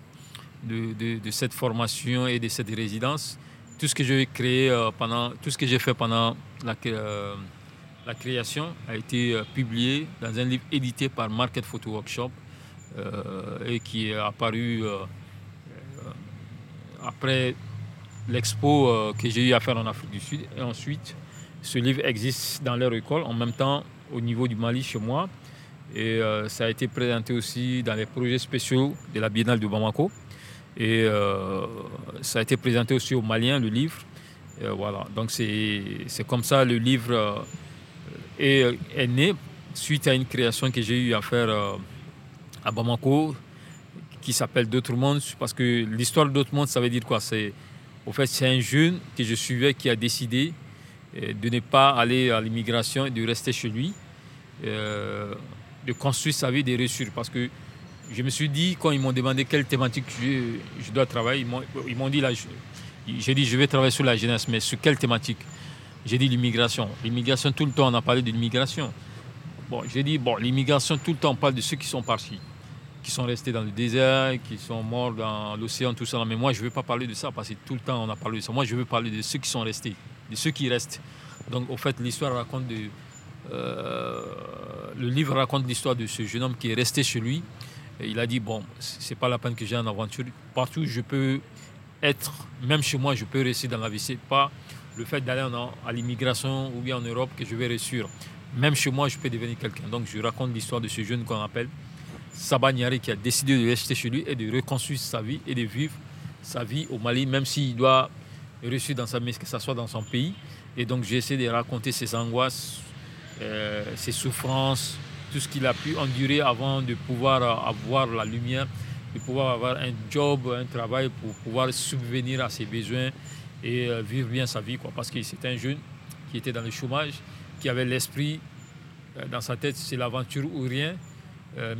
cette formation et de cette résidence, tout ce que j'ai créé euh, pendant, tout ce que j'ai fait pendant la, euh, la création a été euh, publiée dans un livre édité par Market Photo Workshop euh, et qui est apparu euh, après l'expo que j'ai eu à faire en Afrique du Sud. Et ensuite, ce livre existe dans leur école, en même temps au niveau du Mali chez moi. Et ça a été présenté aussi dans les projets spéciaux de la Biennale de Bamako. Et ça a été présenté aussi aux Maliens, le livre. voilà, donc c'est comme ça le livre et euh, est né suite à une création que j'ai eu à faire euh, à Bamako qui s'appelle D'autres mondes parce que l'histoire d'autres mondes ça veut dire quoi? C'est au fait c'est un jeune que je suivais qui a décidé euh, de ne pas aller à l'immigration et de rester chez lui de construire sa vie des ressources. Parce que je me suis dit quand ils m'ont demandé quelle thématique je, dois travailler ils m'ont dit là J'ai dit, je vais travailler sur la jeunesse, mais sur quelle thématique? J'ai dit l'immigration. L'immigration, tout le temps, on a parlé de l'immigration. Bon, j'ai dit, bon, l'immigration, tout le temps, on parle de ceux qui sont partis, qui sont restés dans le désert, qui sont morts dans l'océan, tout ça. Mais moi, je ne veux pas parler de ça, parce que tout le temps, on a parlé de ça. Moi, je veux parler de ceux qui sont restés, de ceux qui restent. Donc, au fait, l'histoire raconte de. Euh, le livre raconte l'histoire de ce jeune homme qui est resté chez lui. Il a dit bon, c'est pas la peine que j'ai en aventure. Partout, je peux être, même chez moi, je peux rester dans la vie. Pas le fait d'aller à l'immigration ou bien en Europe que je vais réussir. Même chez moi, je peux devenir quelqu'un. Donc, je raconte l'histoire de ce jeune qu'on appelle Saba qui a décidé de rester chez lui et de reconstruire sa vie et de vivre sa vie au Mali, même s'il doit réussir dans sa vie, que ce soit dans son pays. Et donc, j'ai essayé de raconter ses angoisses, euh, ses souffrances, tout ce qu'il a pu endurer avant de pouvoir avoir la lumière, de pouvoir avoir un job, un travail pour pouvoir subvenir à ses besoins et euh, vivre bien sa vie. Quoi. Parce que c'est un jeune qui était dans le chômage, qui avait l'esprit euh, dans sa tête, c'est l'aventure ou rien.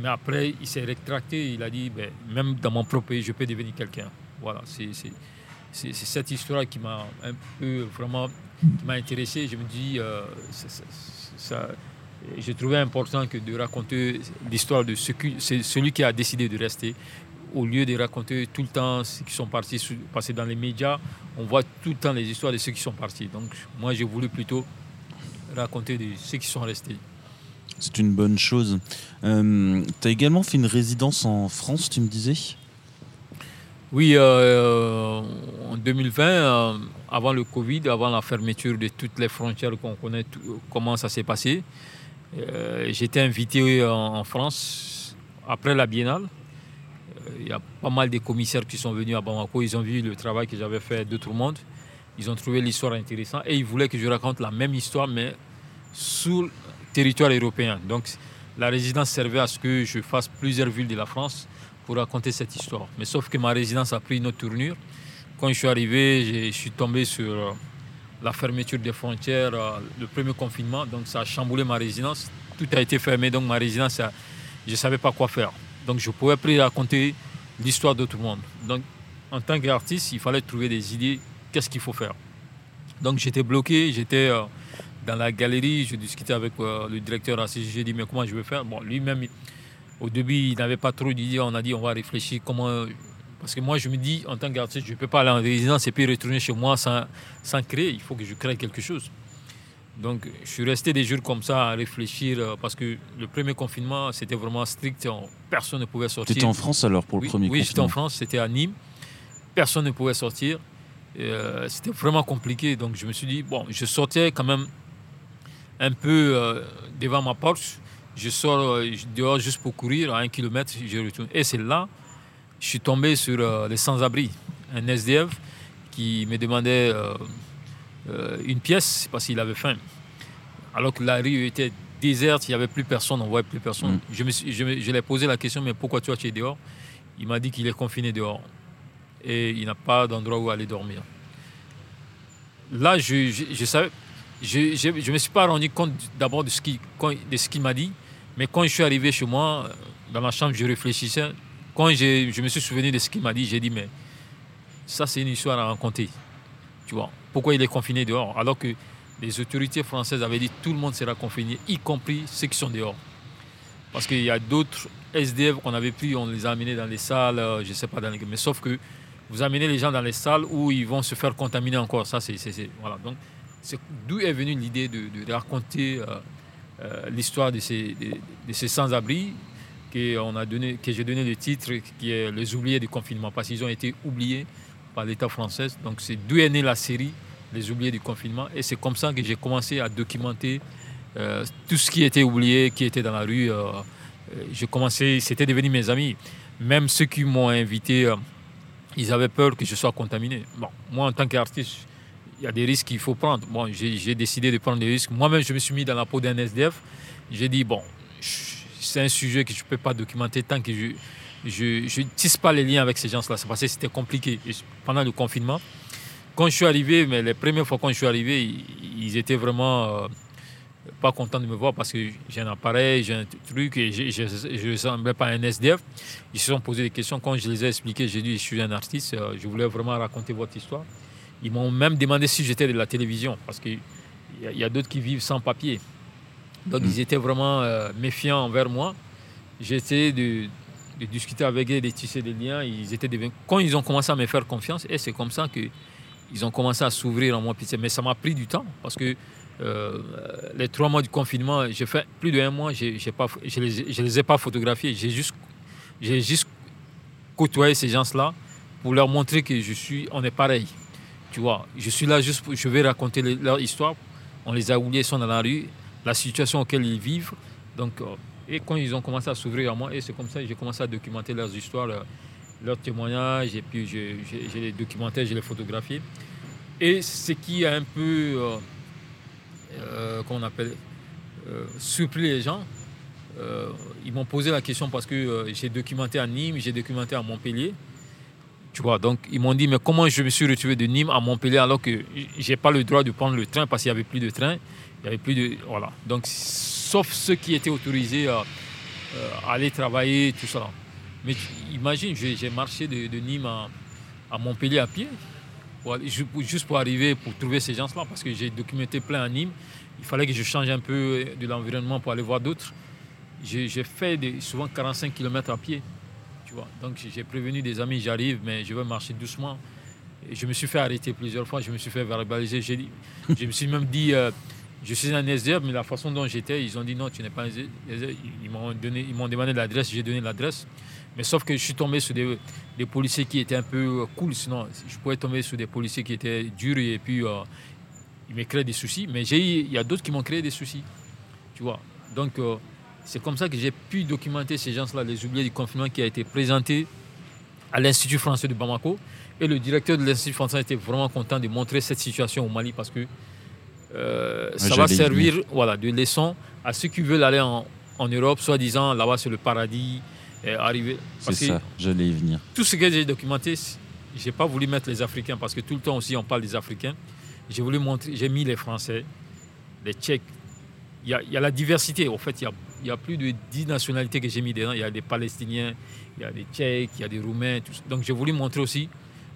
mais après, il s'est rétracté, il a dit, ben, même dans mon propre pays, je peux devenir quelqu'un. Voilà, c'est cette histoire qui m'a un peu vraiment qui m'a intéressé. Je me dis, ça, j'ai trouvé important que de raconter l'histoire de ce celui qui a décidé de rester, au lieu de raconter tout le temps ceux qui sont partis, dans les médias, on voit tout le temps les histoires de ceux qui sont partis. Donc moi, j'ai voulu plutôt raconter de ceux qui sont restés. C'est une bonne chose. Euh, tu as également fait une résidence en France, tu me disais? Oui, euh, en 2020, euh, avant le Covid, avant la fermeture de toutes les frontières qu'on connaît, comment ça s'est passé. Euh, été invité en, France après la biennale. Euh, il y a pas mal de commissaires qui sont venus à Bamako. Ils ont vu le travail que j'avais fait de tout le monde. Ils ont trouvé l'histoire intéressante et ils voulaient que je raconte la même histoire, mais sous le territoire européen. Donc la résidence servait à ce que je fasse plusieurs villes de la France pour raconter cette histoire. Mais sauf que ma résidence a pris une autre tournure. Quand je suis arrivé, je suis tombé sur la fermeture des frontières, euh, le premier confinement. Donc ça a chamboulé ma résidence. Tout a été fermé, donc ma résidence, je ne savais pas quoi faire. Donc je pouvais plus raconter l'histoire de tout le monde. Donc en tant qu'artiste, il fallait trouver des idées, qu'est-ce qu'il faut faire? Donc j'étais bloqué, j'étais euh, dans la galerie, je discutais avec euh, le directeur artistique, j'ai dit mais comment je vais faire? Bon, lui-même, au début, il n'avait pas trop d'idées, on a dit on va réfléchir comment parce que moi, je me dis, en tant qu'artiste, je ne peux pas aller en résidence et puis retourner chez moi sans, sans créer. Il faut que je crée quelque chose. Donc, je suis resté des jours comme ça à réfléchir euh, parce que le premier confinement, c'était vraiment strict. Personne ne pouvait sortir. Tu étais en France alors pour le premier confinement Oui, j'étais en France. C'était à Nîmes. Personne ne pouvait sortir. Euh, c'était vraiment compliqué. Donc, je me suis dit, bon, je sortais quand même un peu euh, devant ma porte. Je sors dehors juste pour courir à un kilomètre. Je retourne. Et c'est là je suis tombé sur les sans-abri, un SDF qui me demandait euh, une pièce parce qu'il avait faim. Alors que la rue était déserte, il n'y avait plus personne, on ne voyait plus personne. Mm. Je, me je, je lui ai posé la question, mais pourquoi toi tu es dehors? Il m'a dit qu'il est confiné dehors et il n'a pas d'endroit où aller dormir. Là, je, je, savais, je ne me suis pas rendu compte d'abord de ce qu'il m'a dit, mais quand je suis arrivé chez moi, dans ma chambre, je réfléchissais quand je me suis souvenu de ce qu'il m'a dit, j'ai dit, mais ça, c'est une histoire à raconter. Pourquoi il est confiné dehors Alors que les autorités françaises avaient dit tout le monde sera confiné, y compris ceux qui sont dehors. Parce qu'il y a d'autres SDF qu'on avait pris, on les a amenés dans les salles, euh, je ne sais pas, dans les... mais sauf que vous amenez les gens dans les salles où ils vont se faire contaminer encore. Ça, c'est, voilà. Donc, c'est d'où est venue l'idée de, raconter euh, euh, l'histoire de ces, de ces sans-abri que j'ai donné le titre qui est Les oubliés du confinement, parce qu'ils ont été oubliés par l'État français. Donc c'est d'où est née la série Les oubliés du confinement. Et c'est comme ça que j'ai commencé à documenter euh, tout ce qui était oublié, qui était dans la rue. Euh, euh, j'ai commencé, c'était devenu mes amis. Même ceux qui m'ont invité, ils avaient peur que je sois contaminé. Bon, moi en tant qu'artiste, il y a des risques qu'il faut prendre. Bon, j'ai décidé de prendre des risques. Moi-même, je me suis mis dans la peau d'un SDF. J'ai dit, bon, c'est un sujet que je ne peux pas documenter tant que je ne tisse pas les liens avec ces gens-là. C'est parce que c'était compliqué pendant le confinement. Quand je suis arrivé, mais les premières fois quand je suis arrivé, ils, étaient vraiment euh, pas contents de me voir parce que j'ai un appareil, j'ai un truc et je ne ressemblais pas à un SDF. Ils se sont posé des questions. Quand je les ai expliquées, j'ai dit je suis un artiste, euh, je voulais vraiment raconter votre histoire. Ils m'ont même demandé si j'étais de la télévision, parce qu'il y a, d'autres qui vivent sans papier. Donc mm. ils étaient vraiment euh, méfiants envers moi. J'ai essayé de, discuter avec eux, de tisser des liens. Ils étaient Quand ils ont commencé à me faire confiance, c'est comme ça qu'ils ont commencé à s'ouvrir en moi. Mais ça m'a pris du temps, parce que euh, les trois mois du confinement, j'ai fait plus d'un mois, j'ai pas, je ne les, ai pas photographiés. J'ai juste, juste côtoyé ces gens-là pour leur montrer que je suis, est pareil. Tu vois, je suis là juste, pour, je vais raconter leur histoire. On les a oubliés, ils sont dans la rue, la situation auquel ils vivent. Donc, euh, et quand ils ont commencé à s'ouvrir à moi, et c'est comme ça que j'ai commencé à documenter leurs histoires, leurs, témoignages, et puis je, les documentais, je les photographiais. Et ce qui a un peu, euh, euh qu'on appelle, euh, surpris les gens, ils m'ont posé la question parce que j'ai documenté à Nîmes, j'ai documenté à Montpellier. Tu vois, donc ils m'ont dit, mais comment je me suis retrouvé de Nîmes à Montpellier alors que je n'ai pas le droit de prendre le train parce qu'il n'y avait plus de train? Il y avait plus de. Voilà. Donc, sauf ceux qui étaient autorisés à, euh, aller travailler, tout ça. Mais imagine, j'ai marché de, Nîmes à, Montpellier à pied, juste pour arriver, pour trouver ces gens-là, parce que j'ai documenté plein à Nîmes. Il fallait que je change un peu de l'environnement pour aller voir d'autres. J'ai fait souvent 45 km à pied. Donc j'ai prévenu des amis, j'arrive, mais je vais marcher doucement. Je me suis fait arrêter plusieurs fois, je me suis fait verbaliser. je me suis même dit, euh, je suis un SDF, mais la façon dont j'étais, ils ont dit non, tu n'es pas un SDF. Ils m'ont, demandé l'adresse, j'ai donné l'adresse. Mais sauf que je suis tombé sur des, policiers qui étaient un peu cool, sinon je pouvais tomber sur des policiers qui étaient durs et puis euh, ils me des soucis. Mais il y a d'autres qui m'ont créé des soucis. Tu vois. Donc, euh, c'est comme ça que j'ai pu documenter ces gens-là, les oubliés du confinement qui a été présenté à l'Institut français de Bamako. Et le directeur de l'Institut français était vraiment content de montrer cette situation au Mali parce que euh, ça va servir voilà, de leçon à ceux qui veulent aller en, Europe, soi-disant là-bas c'est le paradis. arriver. C'est ça, j'allais y venir. Tout ce que j'ai documenté, je n'ai pas voulu mettre les Africains parce que tout le temps aussi on parle des Africains. J'ai voulu montrer, j'ai mis les Français, les Tchèques. Il y, a, il y a la diversité. En fait, il y a il y a plus de 10 nationalités que j'ai mis dedans. Il y a des Palestiniens, il y a des Tchèques, il y a des Roumains. Donc j'ai voulu montrer aussi,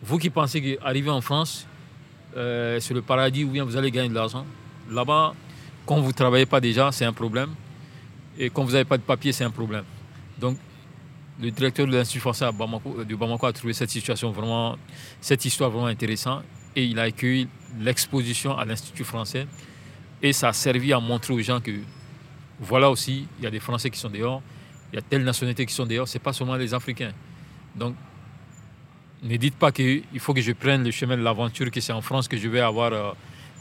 vous qui pensez qu'arriver en France, euh, c'est le paradis où bien vous allez gagner de l'argent. Là-bas, quand vous ne travaillez pas déjà, c'est un problème. Et quand vous n'avez pas de papier, c'est un problème. Donc le directeur de l'Institut français Bamako, de Bamako a trouvé cette situation vraiment, cette histoire vraiment intéressante. Et il a accueilli l'exposition à l'Institut français. Et ça a servi à montrer aux gens que voilà aussi, il y a des Français qui sont dehors, il y a telle nationalité qui sont dehors, ce n'est pas seulement les Africains. Donc, ne dites pas qu'il faut que je prenne le chemin de l'aventure, que c'est en France que je vais avoir euh,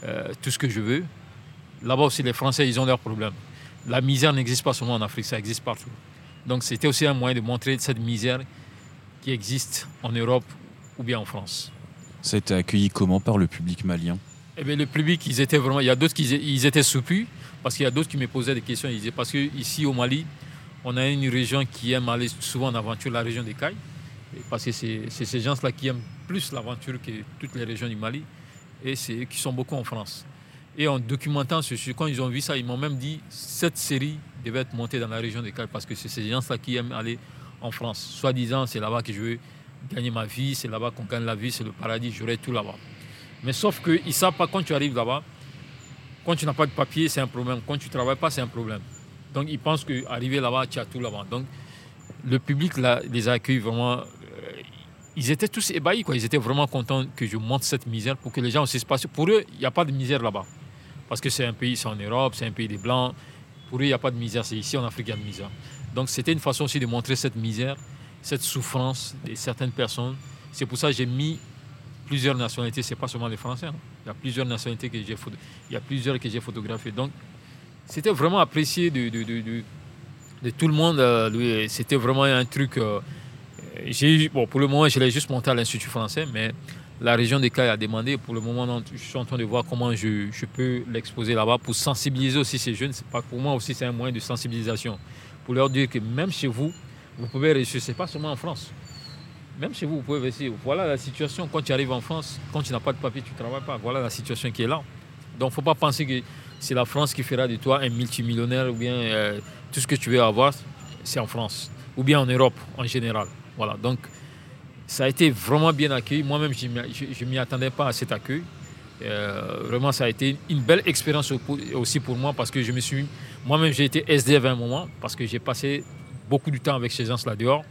euh, tout ce que je veux. Là-bas aussi, les Français, ils ont leurs problèmes. La misère n'existe pas seulement en Afrique, ça existe partout. Donc, c'était aussi un moyen de montrer cette misère qui existe en Europe ou bien en France. Ça a été accueilli comment par le public malien? Eh bien, le public, ils étaient vraiment. Il y a d'autres qui ils étaient soupus. Parce qu'il y a d'autres qui me posaient des questions. Ils disaient, parce qu'ici au Mali, on a une région qui aime aller souvent en aventure, la région des Cailles. Parce que c'est ces gens-là qui aiment plus l'aventure que toutes les régions du Mali. Et c'est qui sont beaucoup en France. Et en documentant ce quand ils ont vu ça, ils m'ont même dit cette série devait être montée dans la région des Cailles parce que c'est ces gens-là qui aiment aller en France. Soit disant, c'est là-bas que je veux gagner ma vie, c'est là-bas qu'on gagne la vie, c'est le paradis, j'aurai tout là-bas. Mais sauf qu'ils ne savent pas quand tu arrives là-bas, quand tu n'as pas de papier, c'est un problème. Quand tu ne travailles pas, c'est un problème. Donc ils pensent qu'arriver là-bas, tu as tout là-bas. Donc le public là, les a accueillis vraiment. Ils étaient tous ébahis, quoi. Ils étaient vraiment contents que je montre cette misère pour que les gens aussi se passent. Pour eux, il n'y a pas de misère là-bas. Parce que c'est un pays, c'est en Europe, c'est un pays des Blancs. Pour eux, il n'y a pas de misère. C'est ici en Afrique qu'il y a de misère. Donc c'était une façon aussi de montrer cette misère, cette souffrance de certaines personnes. C'est pour ça que j'ai mis plusieurs nationalités, c'est pas seulement les Français. Hein. Il y a plusieurs nationalités que j'ai il y a plusieurs que j'ai photographiées. Donc, c'était vraiment apprécié de, de, de, de, tout le monde. Euh, c'était vraiment un truc. Euh, pour le moment, je l'ai juste monté à l'Institut français, mais la région des Cailles a demandé. Pour le moment, je suis en train de voir comment je, peux l'exposer là-bas pour sensibiliser aussi ces jeunes. Pas, pour moi aussi, c'est un moyen de sensibilisation. Pour leur dire que même chez vous, vous pouvez réussir. Ce n'est pas seulement en France même chez vous, vous pouvez essayer. Voilà la situation quand tu arrives en France, quand tu n'as pas de papier, tu ne travailles pas. Voilà la situation qui est là. Donc, il ne faut pas penser que c'est la France qui fera de toi un multimillionnaire ou bien euh, tout ce que tu veux avoir, c'est en France. Ou bien en Europe en général. Voilà. Donc, ça a été vraiment bien accueilli. Moi-même, je ne m'y attendais pas à cet accueil. Euh, vraiment, ça a été une belle expérience aussi pour moi parce que je me suis. Moi-même, j'ai été SDF à un moment parce que j'ai passé beaucoup de temps avec ces gens-là dehors.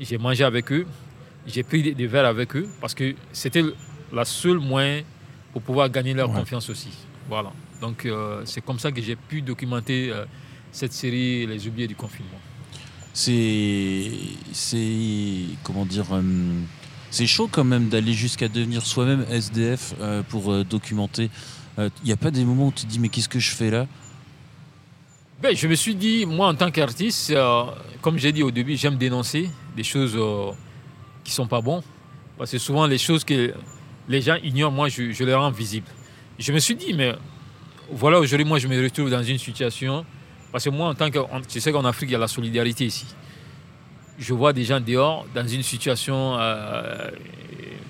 J'ai mangé avec eux, j'ai pris des verres avec eux parce que c'était la seule moyen pour pouvoir gagner leur confiance aussi. Voilà. Donc, euh, c'est comme ça que j'ai pu documenter euh, cette série Les oubliés du confinement. C'est. Comment dire. C'est chaud quand même d'aller jusqu'à devenir soi-même SDF euh, pour euh, documenter. Il euh, n'y a pas des moments où tu te dis mais qu'est-ce que je fais là? Ben, Je me suis dit, moi en tant qu'artiste, comme j'ai dit au début, j'aime dénoncer des choses qui ne sont pas bonnes. Parce que souvent les choses que les gens ignorent, moi je les rends visibles. Je me suis dit, mais voilà, aujourd'hui moi je me retrouve dans une situation, parce que moi en tant que... Tu sais qu'en Afrique il y a la solidarité ici je vois des gens dehors dans une situation, euh,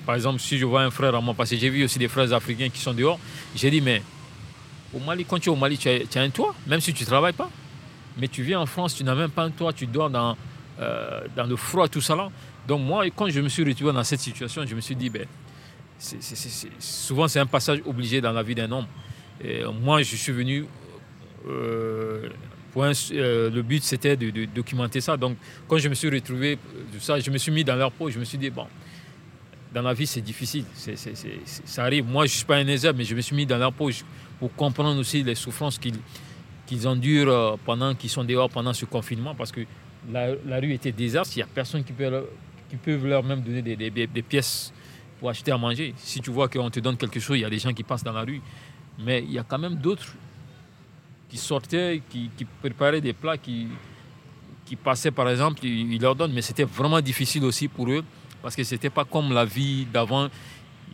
par exemple, si je vois un frère à moi, parce que j'ai vu aussi des frères africains qui sont dehors, j'ai dit, mais au Mali, quand tu es au Mali, tu as, un toit, même si tu ne travailles pas. Mais tu viens en France, tu n'as même pas un toit, tu dors dans, euh, dans le froid, tout ça là. Donc moi, quand je me suis retrouvé dans cette situation, je me suis dit, ben, souvent c'est un passage obligé dans la vie d'un homme. Et moi, je suis venu euh, euh, le but, c'était de, documenter ça. Donc, quand je me suis retrouvé, euh, ça, je me suis mis dans leur peau. Je me suis dit, bon, dans la vie, c'est difficile. ça arrive. Moi, je ne suis pas un élève, mais je me suis mis dans leur peau pour comprendre aussi les souffrances qu'ils endurent euh, pendant qu'ils sont dehors pendant ce confinement. Parce que la, rue était déserte. Il n'y a personne qui peut, qui peut leur même donner des pièces pour acheter à manger. Si tu vois qu'on te donne quelque chose, il y a des gens qui passent dans la rue. Mais il y a quand même d'autres qui sortaient, qui, préparaient des plats, qui, qui passaient par exemple, ils, leur donnent. Mais c'était vraiment difficile aussi pour eux parce que c'était pas comme la vie d'avant.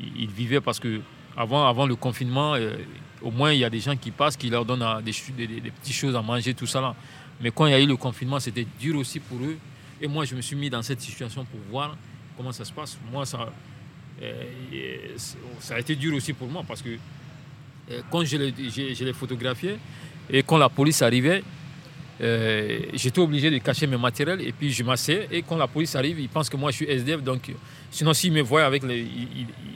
Ils vivaient parce que avant, avant le confinement, euh, au moins il y a des gens qui passent, qui leur donnent des, des, petites choses à manger, tout ça là. Mais quand il y a eu le confinement, c'était dur aussi pour eux. Et moi, je me suis mis dans cette situation pour voir comment ça se passe. Moi, ça, euh, ça a été dur aussi pour moi parce que euh, quand je les, je les photographiais, et quand la police arrivait, euh, j'étais obligé de cacher mes matériels et puis je m'asseyais. Et quand la police arrive, ils pensent que moi je suis SDF. Donc, sinon, s'ils me voient avec les.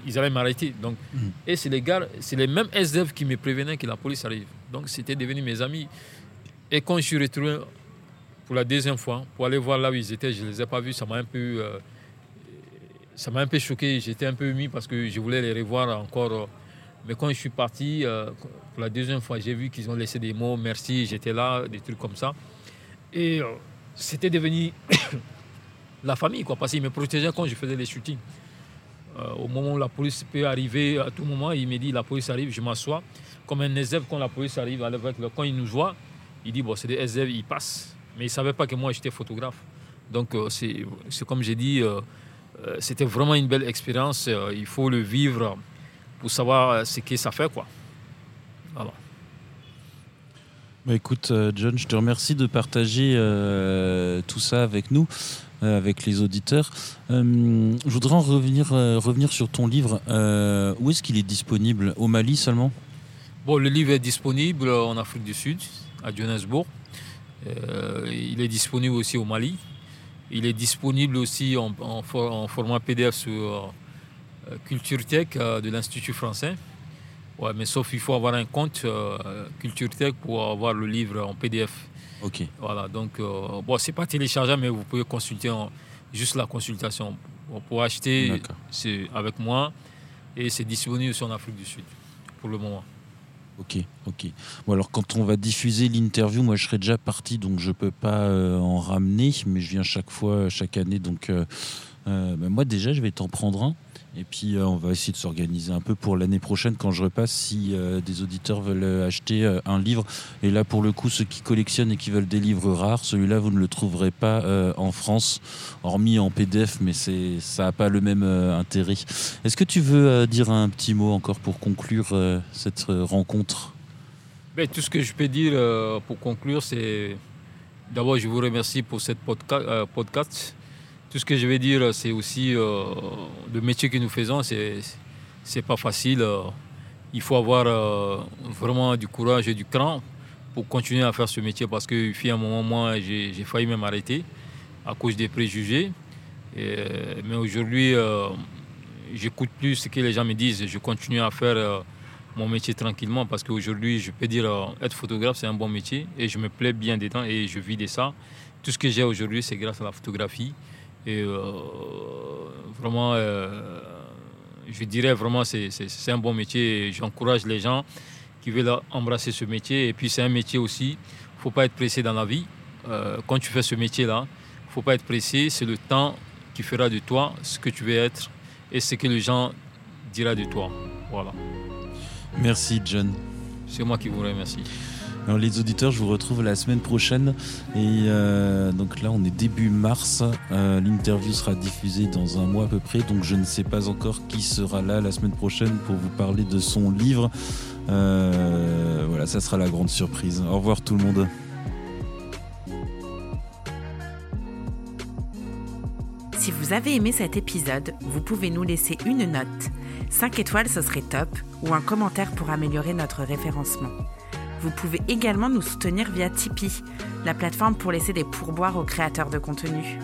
Ils, allaient m'arrêter. Donc, mm. Et c'est les gars, c'est les mêmes SDF qui me prévenaient que la police arrive. Donc, c'était devenu mes amis. Et quand je suis retrouvé pour la deuxième fois, pour aller voir là où ils étaient, je ne les ai pas vus. Ça m'a un peu. Euh, ça m'a un peu choqué. J'étais un peu ému parce que je voulais les revoir encore mais quand je suis parti, euh, pour la deuxième fois, j'ai vu qu'ils ont laissé des mots, merci, j'étais là, des trucs comme ça. Et euh, c'était devenu (coughs) la famille, quoi, parce qu'ils me protégeaient quand je faisais les shootings. Euh, au moment où la police peut arriver, à tout moment, il me dit la police arrive, je m'assois. Comme un SDF, quand la police arrive, quand il nous voit, il dit bon, c'est des SDF, ils passent. Mais il ne savait pas que moi, j'étais photographe. Donc, c'est comme j'ai dit, c'était vraiment une belle expérience. il faut le vivre pour savoir euh, ce que ça fait. Quoi. Voilà. Bah écoute, euh, John, je te remercie de partager euh, tout ça avec nous, avec les auditeurs. je voudrais en revenir, revenir sur ton livre. où est-ce qu'il est disponible? Au Mali seulement? Bon, le livre est disponible en Afrique du Sud, à Johannesburg. il est disponible aussi au Mali. Il est disponible aussi en, en format PDF sur Culture Tech euh, de l'Institut français. Ouais, mais sauf il faut avoir un compte euh, Culture Tech pour avoir le livre en PDF. Ok. Voilà, donc bon, c'est pas téléchargeable, mais vous pouvez consulter juste la consultation. pour acheter, c'est avec moi et c'est disponible sur Afrique du Sud pour le moment. Ok, ok. Bon alors quand on va diffuser l'interview, moi je serai déjà parti, donc je peux pas en ramener, mais je viens chaque fois, chaque année, donc bah, moi déjà je vais t'en prendre un. Et puis euh, on va essayer de s'organiser un peu pour l'année prochaine quand je repasse si euh, des auditeurs veulent euh, acheter un livre. Et là pour le coup ceux qui collectionnent et qui veulent des livres rares, celui-là vous ne le trouverez pas en France, hormis en PDF, mais ça n'a pas le même intérêt. Est-ce que tu veux dire un petit mot encore pour conclure cette rencontre? Ben, Tout ce que je peux dire pour conclure, c'est d'abord je vous remercie pour cette podcast tout ce que je vais dire, c'est aussi euh, le métier que nous faisons, c'est c'est pas facile. Euh, il faut avoir euh, vraiment du courage et du cran pour continuer à faire ce métier parce que, un moment, moi, j'ai failli même arrêter à cause des préjugés. mais aujourd'hui, j'écoute plus ce que les gens me disent. Je continue à faire mon métier tranquillement parce qu'aujourd'hui, je peux dire, être photographe, c'est un bon métier et je me plais bien dedans et je vis de ça. Tout ce que j'ai aujourd'hui, c'est grâce à la photographie. Et vraiment, je dirais vraiment, c'est un bon métier. J'encourage les gens qui veulent embrasser ce métier. Et puis, c'est un métier aussi, il ne faut pas être pressé dans la vie. Euh, quand tu fais ce métier-là, il ne faut pas être pressé. C'est le temps qui fera de toi ce que tu veux être et ce que les gens diront de toi. Voilà. Merci, John. C'est moi qui vous remercie. Alors les auditeurs, je vous retrouve la semaine prochaine. Et euh, donc là, on est début mars. Euh, l'interview sera diffusée dans un mois à peu près. Donc je ne sais pas encore qui sera là la semaine prochaine pour vous parler de son livre. Euh, voilà, ça sera la grande surprise. Au revoir tout le monde. Si vous avez aimé cet épisode, vous pouvez nous laisser une note. 5 étoiles, ce serait top, ou un commentaire pour améliorer notre référencement. Vous pouvez également nous soutenir via Tipeee, la plateforme pour laisser des pourboires aux créateurs de contenu.